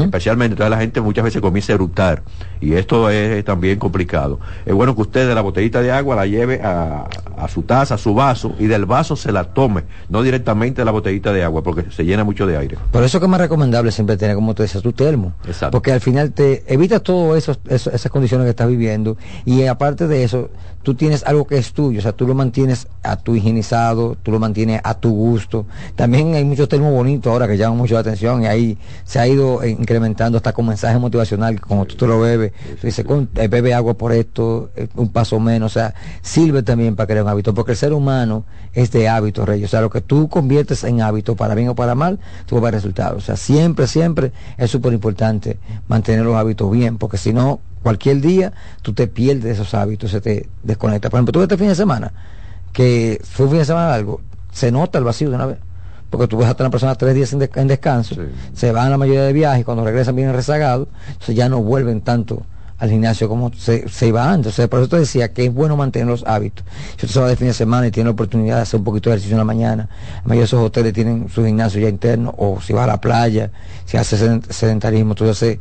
Speaker 1: Especialmente, entonces la gente muchas veces comienza a eructar y esto es también complicado. Es bueno que usted de la botellita de agua la lleve a, a su taza, a su vaso y del vaso se la tome, no directamente de la botellita de agua porque se llena mucho de aire.
Speaker 7: Por eso que es más recomendable siempre tener, como tú decías, tu termo.
Speaker 1: Exacto.
Speaker 7: Porque al final te evitas todas esas condiciones que estás viviendo y aparte de eso, tú tienes algo que es tuyo, o sea, tú lo mantienes a tu higienizado, tú lo mantienes a tu gusto. También hay muchos termos bonitos ahora que llaman mucho la atención y ahí se ha ido incrementando hasta con mensaje motivacional, como tú te lo bebes, tú dices, eh, bebe agua por esto, eh, un paso menos, o sea, sirve también para crear un hábito, porque el ser humano es de hábito, Rey. O sea, lo que tú conviertes en hábito, para bien o para mal, tú vas a ver resultados. O sea, siempre, siempre es súper importante mantener los hábitos bien, porque si no, cualquier día tú te pierdes esos hábitos, se te desconecta. Por ejemplo, tú este fin de semana, que fue un fin de semana algo, se nota el vacío de una vez. Porque tú ves a una persona tres días en, descanso, se van la mayoría de viajes, cuando regresan vienen rezagados, entonces ya no vuelven tanto al gimnasio como se, se iba antes. por eso te decía que es bueno mantener los hábitos. Si usted se va de fin de semana y tiene la oportunidad de hacer un poquito de ejercicio en la mañana, la mayoría de esos hoteles tienen su gimnasio ya interno, o si va a la playa, si hace sedentarismo, tú se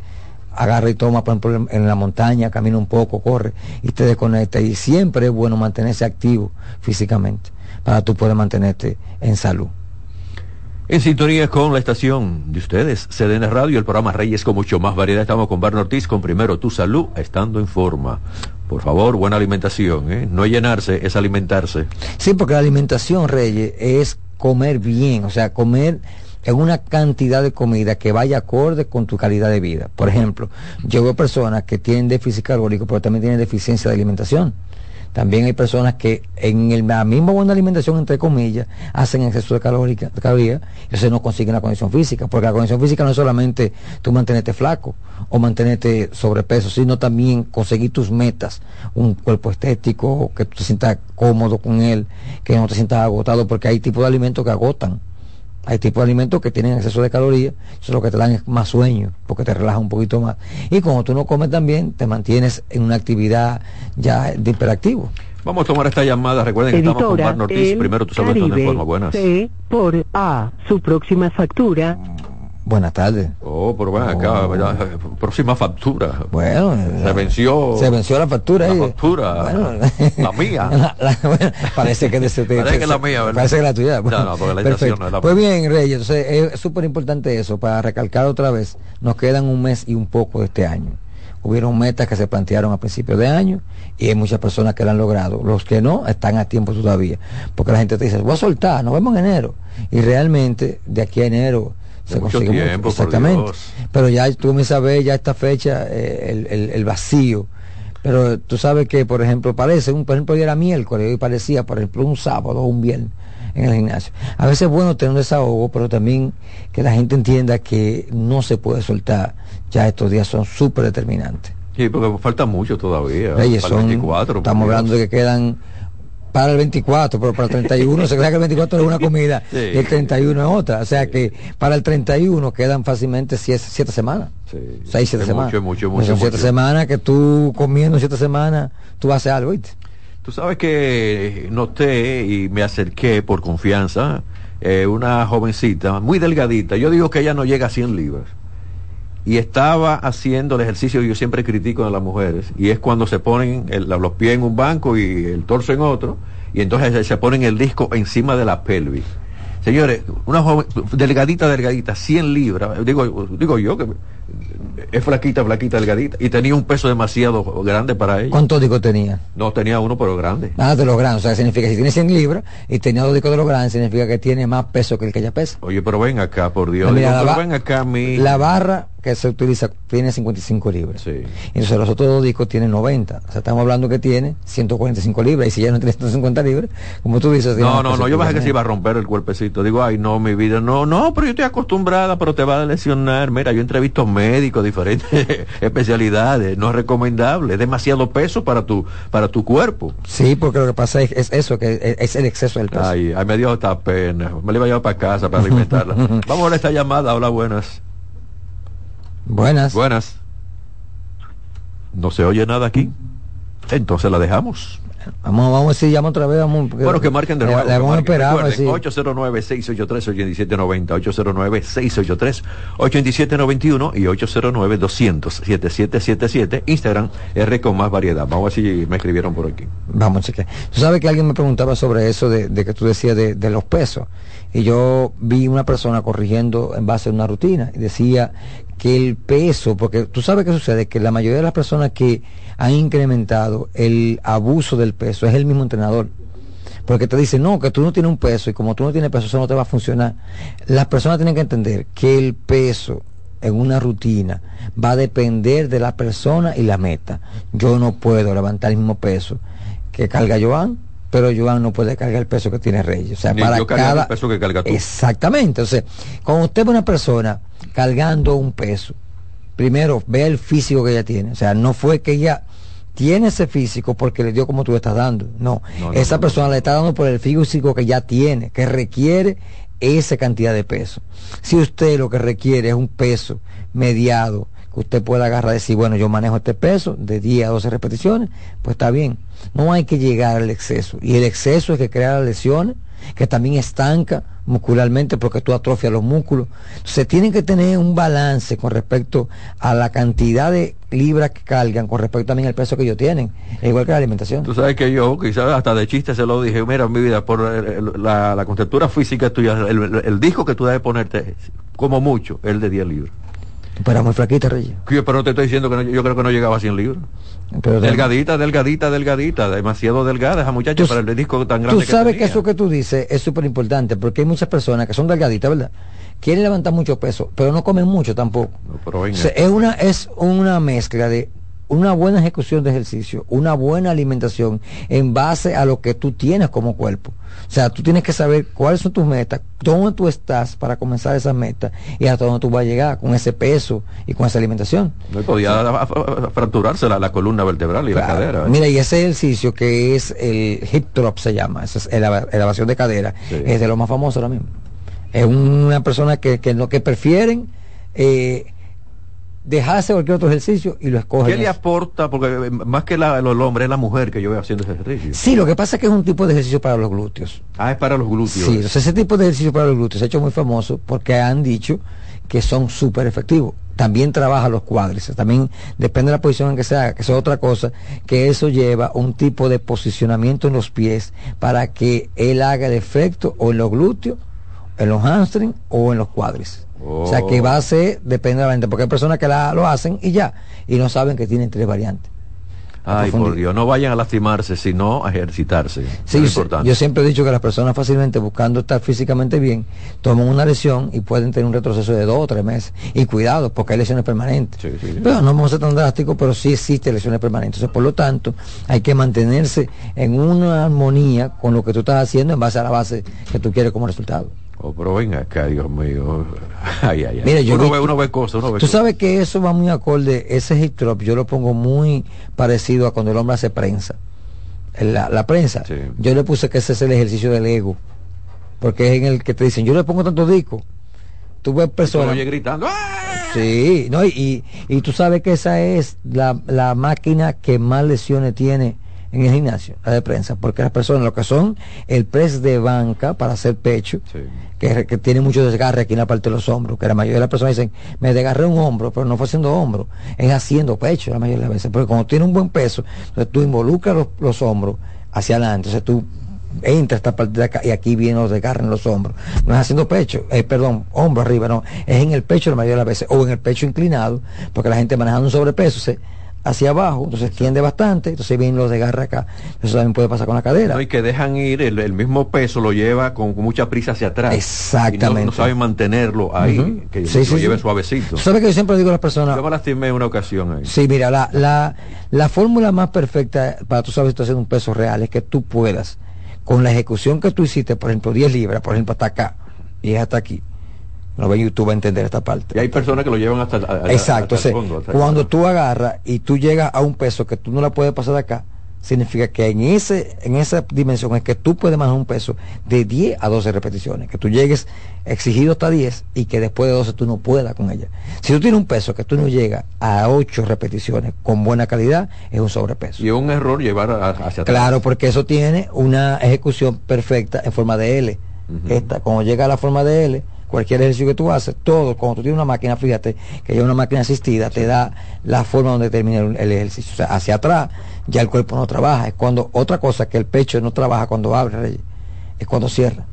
Speaker 7: agarra y toma, por ejemplo, en la montaña, camina un poco, corre y te desconecta. Y siempre es bueno mantenerse activo físicamente para tú poder mantenerte en salud.
Speaker 1: En sintonía con la estación de ustedes, CDN Radio, el programa Reyes con mucho más variedad. Estamos con Barno Ortiz con Primero Tu Salud, estando en forma. Por favor, buena alimentación, ¿eh? No llenarse, es alimentarse.
Speaker 7: Sí, porque la alimentación, Reyes, es comer bien, o sea, comer en una cantidad de comida que vaya acorde con tu calidad de vida. Por ejemplo, yo veo personas que tienen déficit calórico, pero también tienen deficiencia de alimentación. También hay personas que en el, la misma buena alimentación, entre comillas, hacen exceso de, calórica, de calorías y entonces no consiguen la condición física. Porque la condición física no es solamente tú mantenerte flaco o mantenerte sobrepeso, sino también conseguir tus metas, un cuerpo estético, que tú te sientas cómodo con él, que no te sientas agotado, porque hay tipos de alimentos que agotan hay tipos de alimentos que tienen exceso de calorías, eso es lo que te dan más sueño, porque te relaja un poquito más. Y como tú no comes también, te mantienes en una actividad ya de hiperactivo.
Speaker 1: Vamos a tomar esta llamada. Recuerden que estamos con Mar Ortiz. Primero tu salud de forma. Buenas.
Speaker 8: C por A. Su próxima factura
Speaker 7: Buenas tardes.
Speaker 1: Oh, pero bueno, acá, oh. próxima factura.
Speaker 7: Bueno,
Speaker 1: se venció.
Speaker 7: Se venció la factura.
Speaker 1: La factura. Bueno, la mía.
Speaker 7: parece que de
Speaker 1: ese Parece que es la mía, ¿verdad?
Speaker 7: Parece que la tuya.
Speaker 1: No, no, porque la
Speaker 7: Perfecto. no es la Pues bien, Reyes, entonces es súper importante eso, para recalcar otra vez, nos quedan un mes y un poco de este año. Hubieron metas que se plantearon a principios de año y hay muchas personas que lo han logrado. Los que no están a tiempo todavía. Porque la gente te dice, voy a soltar, nos vemos en enero. Y realmente de aquí a enero se consigue Exactamente. Pero ya tú me sabes ya esta fecha, eh, el, vacío. Pero tú sabes que, por ejemplo, parece, un, por ejemplo, hoy era miércoles, hoy parecía, por ejemplo, un sábado o un viernes en el gimnasio. A veces es bueno tener un desahogo, pero también que la gente entienda que no se puede soltar. Ya estos días son súper determinantes.
Speaker 1: Sí, porque falta mucho todavía.
Speaker 7: estamos hablando de que quedan para el 24, pero para el 31 se cree que el 24 es una comida y el 31 es otra. O sea que para el 31 quedan fácilmente 7 semanas. 6, 7 semanas.
Speaker 1: Mucho, mucho, mucho,
Speaker 7: son 7 semanas que tú comiendo 7 semanas, tú haces algo, ¿viste?
Speaker 1: Tú sabes que noté y me acerqué por confianza eh, una jovencita muy delgadita. Yo digo que ella no llega a 100 libras y estaba haciendo el ejercicio que yo siempre critico a las mujeres, y es cuando se ponen los pies en un banco y el torso en otro, y entonces se ponen el disco encima de la pelvis. Señores, una joven, delgadita, delgadita, 100 libras, digo, digo yo que es flaquita, flaquita, delgadita, y tenía un peso demasiado grande para ella.
Speaker 7: ¿Cuántos discos tenía?
Speaker 1: No, tenía uno, pero grande.
Speaker 7: Ah, de los grandes, o sea, significa que si tiene 100 libras y tenía dos discos de los grandes, significa que tiene más peso que el que ella pesa.
Speaker 1: Oye, pero ven acá, por Dios. pero ven acá, mi...
Speaker 7: La barra que se utiliza tiene 55 libras. Sí. Entonces los otros dos discos tienen 90. O sea, estamos hablando que tiene 145 libras. Y si ya no tiene 150 libras, como tú dices...
Speaker 1: No, no, no, yo pensé que se iba a romper el cuerpecito. Digo, ay, no, mi vida, no, no, pero yo estoy acostumbrada, pero te va a lesionar. Mira, yo entrevisto médicos, diferentes especialidades. No es recomendable. Es demasiado peso para tu, para tu cuerpo.
Speaker 7: Sí, porque lo que pasa es, eso, que es, el exceso del peso.
Speaker 1: Ay, ay, me dio esta pena. Me la iba a llevar para casa para alimentarla. Vamos a ver esta llamada. Hola, buenas.
Speaker 7: Buenas.
Speaker 1: Buenas. No se oye nada aquí. Entonces la dejamos.
Speaker 7: Vamos, vamos a decir, llama otra vez. Vamos,
Speaker 1: bueno, que marquen de nuevo.
Speaker 7: Le, vamos a esperar.
Speaker 1: 809-683-8790, 809-683-8791 y 809-200-7777. Instagram, R con más variedad. Vamos a ver si me escribieron por aquí.
Speaker 7: Vamos a. Tú sabes que alguien me preguntaba sobre eso de, que tú decías de, de los pesos. Y yo vi una persona corrigiendo en base a una rutina y decía que el peso, porque tú sabes qué sucede, que la mayoría de las personas que han incrementado el abuso del peso es el mismo entrenador. Porque te dicen, no, que tú no tienes un peso y como tú no tienes peso, eso no te va a funcionar. Las personas tienen que entender que el peso en una rutina va a depender de la persona y la meta. Yo no puedo levantar el mismo peso que carga Joan, pero Joan no puede cargar el peso que tiene Reyes. O sea,
Speaker 1: Ni
Speaker 7: para
Speaker 1: yo
Speaker 7: cada
Speaker 1: el peso que carga tú.
Speaker 7: Exactamente. O sea, cuando usted ve una persona cargando un peso, primero ve el físico que ella tiene. O sea, no fue que ella tiene ese físico porque le dio como tú le estás dando. No,
Speaker 1: No, no,
Speaker 7: esa
Speaker 1: no,
Speaker 7: persona le está dando por el físico que ya tiene, que requiere esa cantidad de peso. Si usted lo que requiere es un peso mediado, que usted pueda agarrar y decir, bueno, yo manejo este peso de 10 a 12 repeticiones, pues está bien. No hay que llegar al exceso. Y el exceso es que crea las lesiones, que también estanca muscularmente porque tú atrofias los músculos. Se tienen que tener un balance con respecto a la cantidad de libras que cargan, con respecto también al peso que ellos tienen, igual que la alimentación.
Speaker 1: Tú sabes que yo, quizás hasta de chiste se lo dije, mira, mi vida, por el- el- la, la contextura física tuya, el, el- el disco que tú debes ponerte, como mucho, el de 10 libras.
Speaker 7: Era muy flaquita, Reyes.
Speaker 1: Pero no te estoy diciendo que no- yo creo que no llegaba a 100 libras.
Speaker 7: Pero
Speaker 1: delgadita, delgadita, delgadita, demasiado delgada esa muchacha
Speaker 7: Tú-
Speaker 1: para el disco tan
Speaker 7: Tú
Speaker 1: grande
Speaker 7: sabes
Speaker 1: que
Speaker 7: eso que tú dices es súper importante porque hay muchas personas que son delgaditas, ¿verdad? Quieren levantar mucho peso, pero no comen mucho tampoco.
Speaker 1: Pero venga.
Speaker 7: O sea, es una es una mezcla de una buena ejecución de ejercicio, una buena alimentación en base a lo que tú tienes como cuerpo. O sea, tú tienes que saber cuáles son tus metas, dónde tú estás para comenzar esas metas y hasta dónde tú vas a llegar con ese peso y con esa alimentación.
Speaker 1: No, podía fracturarse la, la columna vertebral y la cadera. ¿eh?
Speaker 7: Mira, y ese ejercicio que es el hip drop se llama, esa es eleva- elevación de cadera,
Speaker 1: Sí.
Speaker 7: es de lo más famoso ahora mismo. Es una persona que, que lo que prefieren eh, dejarse cualquier otro ejercicio y lo escogen.
Speaker 1: ¿Qué le aporta? Porque eh, más que la, el hombre es la mujer que yo veo haciendo ese ejercicio.
Speaker 7: Sí, lo que pasa es que es un tipo de ejercicio para los glúteos.
Speaker 1: Ah, es para los glúteos.
Speaker 7: Sí, ese tipo de ejercicio para los glúteos se ha hecho muy famoso porque han dicho que son súper efectivos. También trabaja los cuádriceps, también depende de la posición en que se haga, que eso es otra cosa, que eso lleva un tipo de posicionamiento en los pies para que él haga el efecto o en los glúteos, en los hamstrings o en los cuádriceps. O sea que va a ser, depende de la variante, porque hay personas que la- lo hacen y ya, y no saben que tienen tres variantes.
Speaker 1: Ay, por. Dios, no vayan a lastimarse, sino a ejercitarse.
Speaker 7: Sí,
Speaker 1: es importante.
Speaker 7: yo siempre he dicho que las personas fácilmente buscando estar físicamente bien toman una lesión y pueden tener un retroceso de dos o tres meses. Y cuidado, porque hay lesiones permanentes.
Speaker 1: Sí.
Speaker 7: Pero no vamos a ser tan drásticos, pero sí existen lesiones permanentes. Entonces, por lo tanto, hay que mantenerse en una armonía con lo que tú estás haciendo en base a la base que tú quieres como resultado.
Speaker 1: Oh, pero venga acá, Dios mío. Ay, ay, ay.
Speaker 7: Mira, yo
Speaker 1: uno,
Speaker 7: vi-
Speaker 1: ve, uno ve cosas, uno ve
Speaker 7: Tú
Speaker 1: cosas.
Speaker 7: sabes que eso va muy acorde, ese hip drop yo lo pongo muy parecido a cuando el hombre hace prensa. La, la prensa,
Speaker 1: Sí.
Speaker 7: yo le puse que ese es el ejercicio del ego, porque es en el que te dicen, yo le pongo tanto disco. Tú ves
Speaker 1: Y tú
Speaker 7: personas...
Speaker 1: gritando. ¡ah!
Speaker 7: Sí, no, y, y tú sabes que esa es la, la máquina que más lesiones tiene en el gimnasio, la de prensa, porque las personas, lo que son el press de banca para hacer pecho,
Speaker 1: Sí.
Speaker 7: que, que tiene mucho desgarre aquí en la parte de los hombros, que la mayoría de las personas dicen, me desgarré un hombro, pero no fue haciendo hombro, es haciendo pecho la mayoría de las veces, porque cuando tiene un buen peso, entonces tú involucras los, los hombros hacia adelante, entonces tú entras esta parte de acá y aquí viene los desgarres en los hombros, no es haciendo pecho, eh, perdón, hombro arriba, no, es en el pecho la mayoría de las veces, o en el pecho inclinado, porque la gente manejando un sobrepeso se hacia abajo, entonces tiende bastante, entonces vienen los desgarres acá, eso también puede pasar con la cadera.
Speaker 1: No, y que dejan ir el, el mismo peso, lo lleva con, con mucha prisa hacia atrás.
Speaker 7: Exactamente.
Speaker 1: Y no, no saben mantenerlo ahí, que
Speaker 7: Sí,
Speaker 1: lo
Speaker 7: sí,
Speaker 1: lleve
Speaker 7: sí.
Speaker 1: suavecito.
Speaker 7: Tú sabes que yo siempre digo a las personas,
Speaker 1: Yo me lastimé en una ocasión ahí.
Speaker 7: Sí, mira, la, la, la fórmula más perfecta para tú sabes si estás haciendo un peso real es que tú puedas, con la ejecución que tú hiciste, por ejemplo, 10 libras, por ejemplo, hasta acá, y es hasta aquí. No ve YouTube va a entender esta parte.
Speaker 1: Y hay personas que lo llevan hasta, a-
Speaker 7: Exacto,
Speaker 1: hasta el fondo, hasta-
Speaker 7: cuando tú agarras y tú llegas a un peso que tú no la puedes pasar de acá, significa que en ese en esa dimensión es que tú puedes manejar un peso de 10 a 12 repeticiones, que tú llegues exigido hasta 10 y que después de 12 tú no puedas con ella. Si tú tienes un peso que tú no llegas a 8 repeticiones con buena calidad, es un sobrepeso.
Speaker 1: Y es un error llevar a- hacia atrás.
Speaker 7: Claro, porque eso tiene una ejecución perfecta en forma de L. Esta, cuando llega a la forma de L, cualquier ejercicio que tú haces, todo, cuando tú tienes una máquina, fíjate, que es una máquina asistida, te da la forma donde termina el, el ejercicio. O sea, hacia atrás, ya el cuerpo no trabaja. Es cuando, otra cosa que el pecho no trabaja cuando abre, Reyes, es cuando cierra.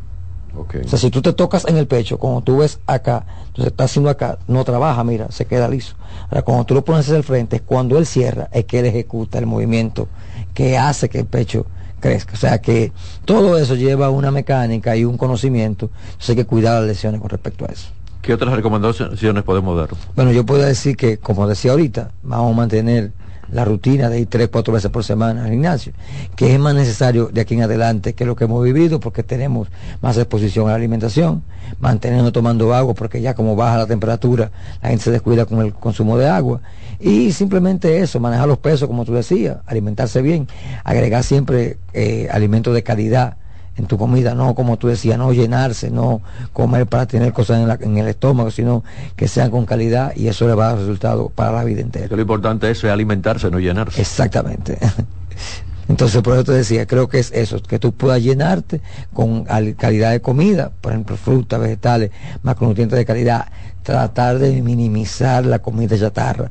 Speaker 1: Ok.
Speaker 7: O sea, si tú te tocas en el pecho, como tú ves acá, entonces está haciendo acá, no trabaja, mira, se queda liso. Ahora, cuando tú lo pones hacia el frente, es cuando él cierra, es que él ejecuta el movimiento que hace que el pecho crezca. O sea que todo eso lleva una mecánica y un conocimiento, entonces hay que cuidar las lesiones con respecto a eso.
Speaker 1: ¿Qué otras recomendaciones podemos dar?
Speaker 7: Bueno, yo puedo decir que, como decía ahorita, vamos a mantener la rutina de ir tres, cuatro veces por semana al gimnasio, que es más necesario de aquí en adelante que lo que hemos vivido porque tenemos más exposición a la alimentación, mantenernos tomando agua porque ya como baja la temperatura, la gente se descuida con el consumo de agua. Y simplemente eso, manejar los pesos como tú decías, alimentarse bien, agregar siempre eh, alimentos de calidad en tu comida, no como tú decías, no llenarse, no comer para tener cosas en, la- en el estómago, sino que sean con calidad y eso le va a dar resultado para la vida entera.
Speaker 1: Que lo importante es alimentarse, no llenarse.
Speaker 7: Exactamente. Entonces, por eso te decía, creo que es eso, que tú puedas llenarte con al- calidad de comida, por ejemplo, frutas, vegetales, macronutrientes de calidad, tratar de minimizar la comida chatarra,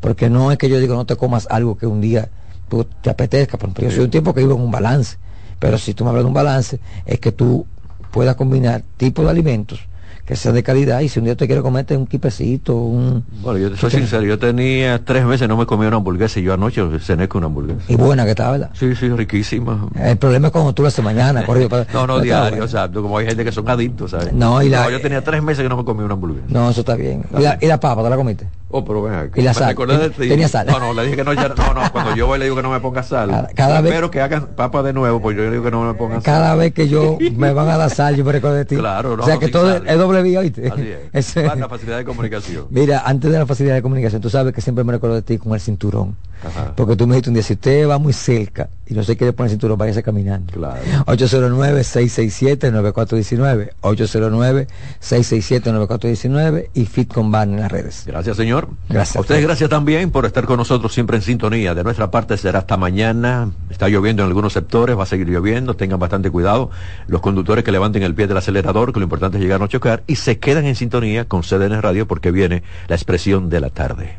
Speaker 7: porque no es que yo digo no te comas algo que un día tú te apetezca, por ejemplo, yo soy un tiempo que vivo en un balance, pero si tú me hablas de un balance, es que tú puedas combinar tipos de alimentos que sean de calidad y si un día te quieres comerte un quipecito, un...
Speaker 1: Bueno, yo soy sincero, yo tenía tres meses no me comía una hamburguesa y yo anoche cené con una hamburguesa.
Speaker 7: Y buena que está, ¿verdad?
Speaker 1: Sí, sí, riquísima.
Speaker 7: El problema es cuando tú lo haces mañana, corrido para-
Speaker 1: No, no,
Speaker 7: está
Speaker 1: diario,
Speaker 7: bueno.
Speaker 1: o sea, como hay gente que son adictos, ¿sabes?
Speaker 7: No, y la-
Speaker 1: yo tenía tres meses que no me comía una hamburguesa.
Speaker 7: No, eso está bien. ¿Y la, y la papa, te la comiste?
Speaker 1: Oh, pero ven acá.
Speaker 7: ¿Y la sal? ¿Tenía sal?
Speaker 1: No, no, le dije que no, ya- no, no, cuando yo voy le digo que no me ponga sal.
Speaker 7: Cada- cada vez-
Speaker 1: Espero que hagan papa de nuevo, pues yo le digo que no me ponga sal.
Speaker 7: Cada vez que yo me van a dar sal, yo me recuerdo de ti.
Speaker 1: Claro, no,
Speaker 7: O sea
Speaker 1: no,
Speaker 7: que todo
Speaker 1: sal.
Speaker 7: es doble vía, ¿oíste?
Speaker 1: Así es. La facilidad de comunicación.
Speaker 7: Mira, antes de la facilidad de comunicación, tú sabes que siempre me recuerdo de ti con el cinturón.
Speaker 1: Ajá.
Speaker 7: Porque tú me dijiste un día, si usted va muy cerca y no se quiere poner el cinturón, váyase caminando.
Speaker 1: Claro.
Speaker 7: 809-667-9419. 809-667-9419 y Fit con Van en las redes.
Speaker 1: Gracias, señor.
Speaker 7: Gracias.
Speaker 1: A ustedes gracias también por estar con nosotros siempre en sintonía. De nuestra parte será hasta mañana. Está lloviendo en algunos sectores, va a seguir lloviendo. Tengan bastante cuidado. Los conductores que levanten el pie del acelerador, que lo importante es llegar a no chocar. Y se quedan en sintonía con CDN Radio porque viene la expresión de la tarde.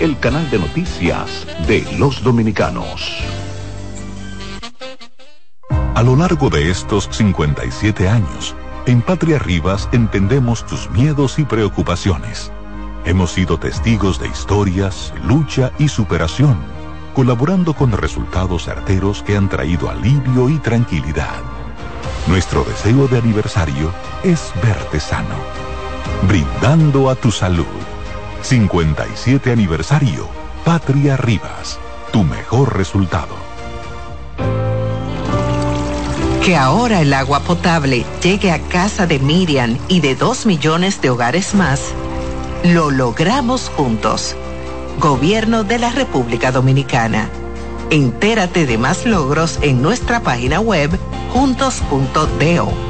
Speaker 3: el canal de noticias de los dominicanos.
Speaker 9: A lo largo de estos 57 años, en Patria Rivas entendemos tus miedos y preocupaciones. Hemos sido testigos de historias, lucha y superación, colaborando con resultados certeros que han traído alivio y tranquilidad. Nuestro deseo de aniversario es verte sano, brindando a tu salud. 57 aniversario, Patria Rivas, tu mejor resultado.
Speaker 10: Que ahora el agua potable llegue a casa de Miriam y de dos millones de hogares más, lo logramos juntos. Gobierno de la República Dominicana. Entérate de más logros en nuestra página web juntos.do.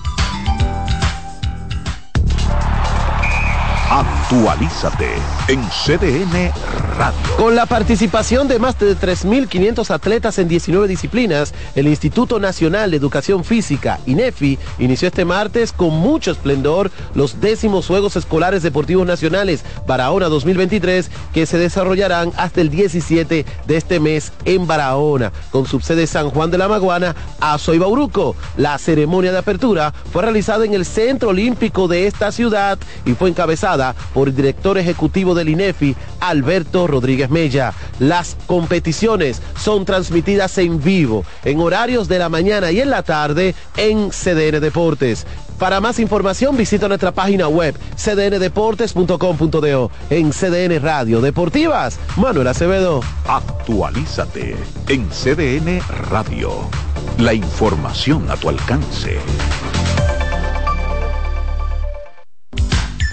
Speaker 3: Actualízate en CDN Radio.
Speaker 11: Con la participación de más de 3.500 atletas en 19 disciplinas, el Instituto Nacional de Educación Física, INEFI, inició este martes con mucho esplendor los décimos Juegos Escolares Deportivos Nacionales Barahona 2023 que se desarrollarán hasta el 17 de este mes en Barahona, con subsede San Juan de la Maguana, Azo y Bauruco. La ceremonia de apertura fue realizada en el Centro Olímpico de esta ciudad y fue encabezada por el director ejecutivo del INEFI, Alberto Rodríguez Mella. Las competiciones son transmitidas en vivo, en horarios de la mañana y en la tarde en CDN Deportes. Para más información visita nuestra página web cdndeportes.com.do en CDN Radio Deportivas. Manuel Acevedo.
Speaker 3: Actualízate en CDN Radio. La información a tu alcance.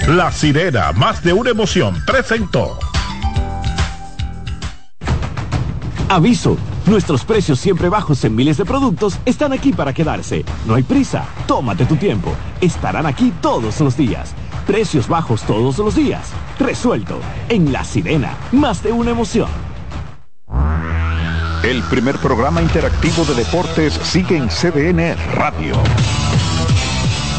Speaker 12: La sirena, más de una emoción, presentó.
Speaker 13: Aviso, nuestros precios siempre bajos en miles de productos están aquí para quedarse. No hay prisa, tómate tu tiempo. Estarán aquí todos los días. Precios bajos todos los días. Resuelto. En La Sirena, más de una emoción.
Speaker 3: El primer programa interactivo de deportes sigue en CDN Radio.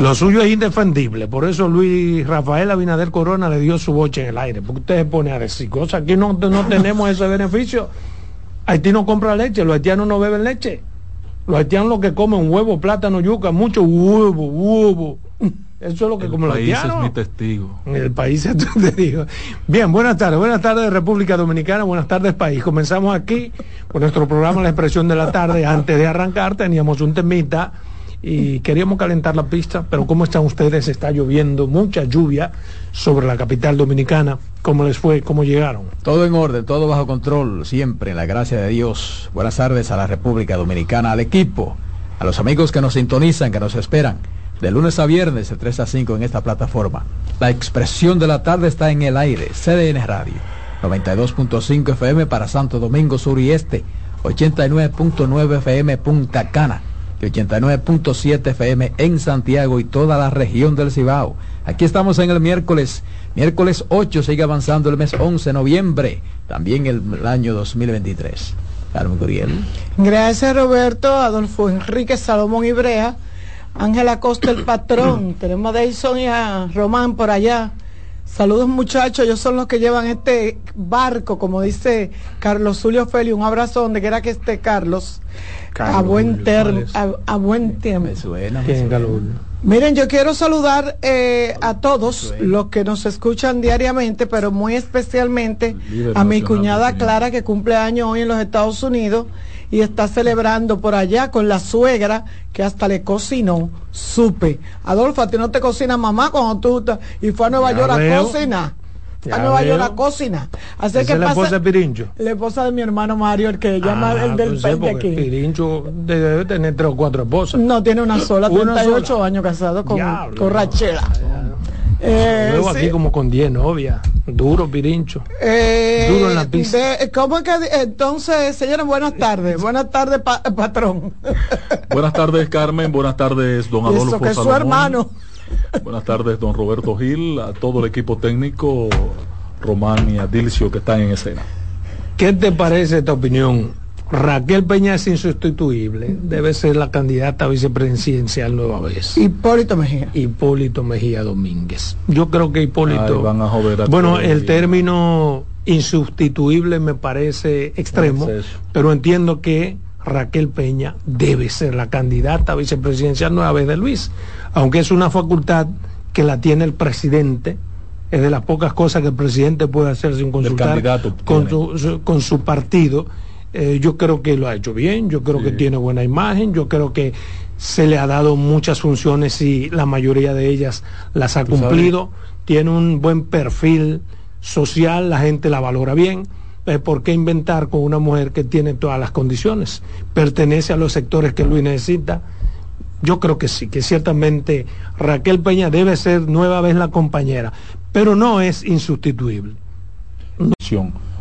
Speaker 14: Lo suyo es indefendible, por eso Luis Rafael Abinader Corona le dio su boche en el aire, porque usted se pone a decir cosas, aquí no, no tenemos ese beneficio. Haití no compra leche, los haitianos no beben leche. Los haitianos lo que comen huevo, plátano, yuca, mucho huevo, huevo. Eso es lo que
Speaker 15: el
Speaker 14: comen los
Speaker 15: país
Speaker 14: haitianos.
Speaker 15: es mi testigo.
Speaker 14: El país, te digo. Bien, buenas tardes. Buenas tardes, República Dominicana. Buenas tardes, país. Comenzamos aquí con nuestro programa La Expresión de la Tarde. Antes de arrancar, teníamos un temita y queríamos calentar la pista, pero ¿cómo están ustedes? Está lloviendo mucha lluvia sobre la capital dominicana. ¿Cómo les fue? ¿Cómo llegaron?
Speaker 16: Todo en orden, todo bajo control, siempre, en la gracia de Dios. Buenas tardes a la República Dominicana, al equipo, a los amigos que nos sintonizan, que nos esperan. De lunes a viernes, de 3 a 5 en esta plataforma. La expresión de la tarde está en el aire, CDN Radio. 92.5 FM para Santo Domingo Sur y Este. 89.9 FM Punta Cana. Y 89.7 FM en Santiago y toda la región del Cibao. Aquí estamos en el miércoles, miércoles 8, sigue avanzando el mes 11 de noviembre, también el, el año 2023. Carmen Curiel.
Speaker 17: Gracias Roberto, Adolfo Enrique Salomón Ibrea, Ángela Costa el patrón, tenemos a Deison y a Román por allá, Saludos muchachos, ellos son los que llevan este barco, como dice Carlos Julio Feli, un abrazo donde quiera que esté Carlos, a buen termo, a, a buen tiempo.
Speaker 14: ¿Quién, Carlos?
Speaker 17: Miren, yo quiero saludar eh, a todos los que nos escuchan diariamente, pero muy especialmente a mi cuñada Clara que cumple años hoy en los Estados Unidos y está celebrando por allá con la suegra que hasta le cocinó, supe. Adolfo, a ti no te cocina mamá cuando tú estás y fue a Nueva
Speaker 14: Ya
Speaker 17: York a cocinar.
Speaker 14: Ya
Speaker 17: A Nueva. York a cocinar. Así
Speaker 14: Esa
Speaker 17: que
Speaker 14: es la esposa de Pirincho.
Speaker 17: La esposa de mi hermano Mario, el que llama
Speaker 14: Ah,
Speaker 17: el del
Speaker 14: pues sí,
Speaker 17: de aquí.
Speaker 14: Pirincho debe tener tres o cuatro esposas.
Speaker 17: No, tiene una sola,
Speaker 14: Una
Speaker 17: 38
Speaker 14: sola.
Speaker 17: años casado con,
Speaker 14: Diablo,
Speaker 17: con Rachela. Eh,
Speaker 14: Luego
Speaker 17: sí.
Speaker 14: aquí como con 10 novias. Duro, Pirincho.
Speaker 17: Eh,
Speaker 14: Duro en la pista.
Speaker 17: de- ¿Cómo es que entonces, señores, buenas tardes, buenas tardes, pa- patrón?
Speaker 18: Buenas tardes, Carmen. Buenas tardes, don Adolfo
Speaker 17: eso que es su hermano.
Speaker 18: Buenas tardes, don Roberto Gil, a todo el equipo técnico, Román y a Dilcio que están en escena.
Speaker 14: ¿Qué te parece esta opinión? Raquel Peña es insustituible. Debe ser la candidata a vicepresidencial nueva vez.
Speaker 17: Hipólito Mejía.
Speaker 14: Hipólito Mejía Domínguez. Yo creo que Hipólito.
Speaker 18: Ay, van a joder a
Speaker 14: bueno, el término insustituible me parece extremo, pero entiendo que Raquel Peña debe ser la candidata a vicepresidencial nueva vez de Luis, aunque es una facultad que la tiene el presidente. Es de las pocas cosas que el presidente puede hacer sin consultar con su, su- con su partido. Eh, yo creo que lo ha hecho bien, yo creo que tiene buena imagen, yo creo que se le ha dado muchas funciones y la mayoría de ellas las ha
Speaker 18: sabes.
Speaker 14: cumplido. Tiene un buen perfil social, la gente la valora bien. Eh, ¿Por qué inventar con una mujer que tiene todas las condiciones? Pertenece a los sectores que Luis necesita. Yo creo que sí, que ciertamente Raquel Peña debe ser nueva vez la compañera, pero no es insustituible.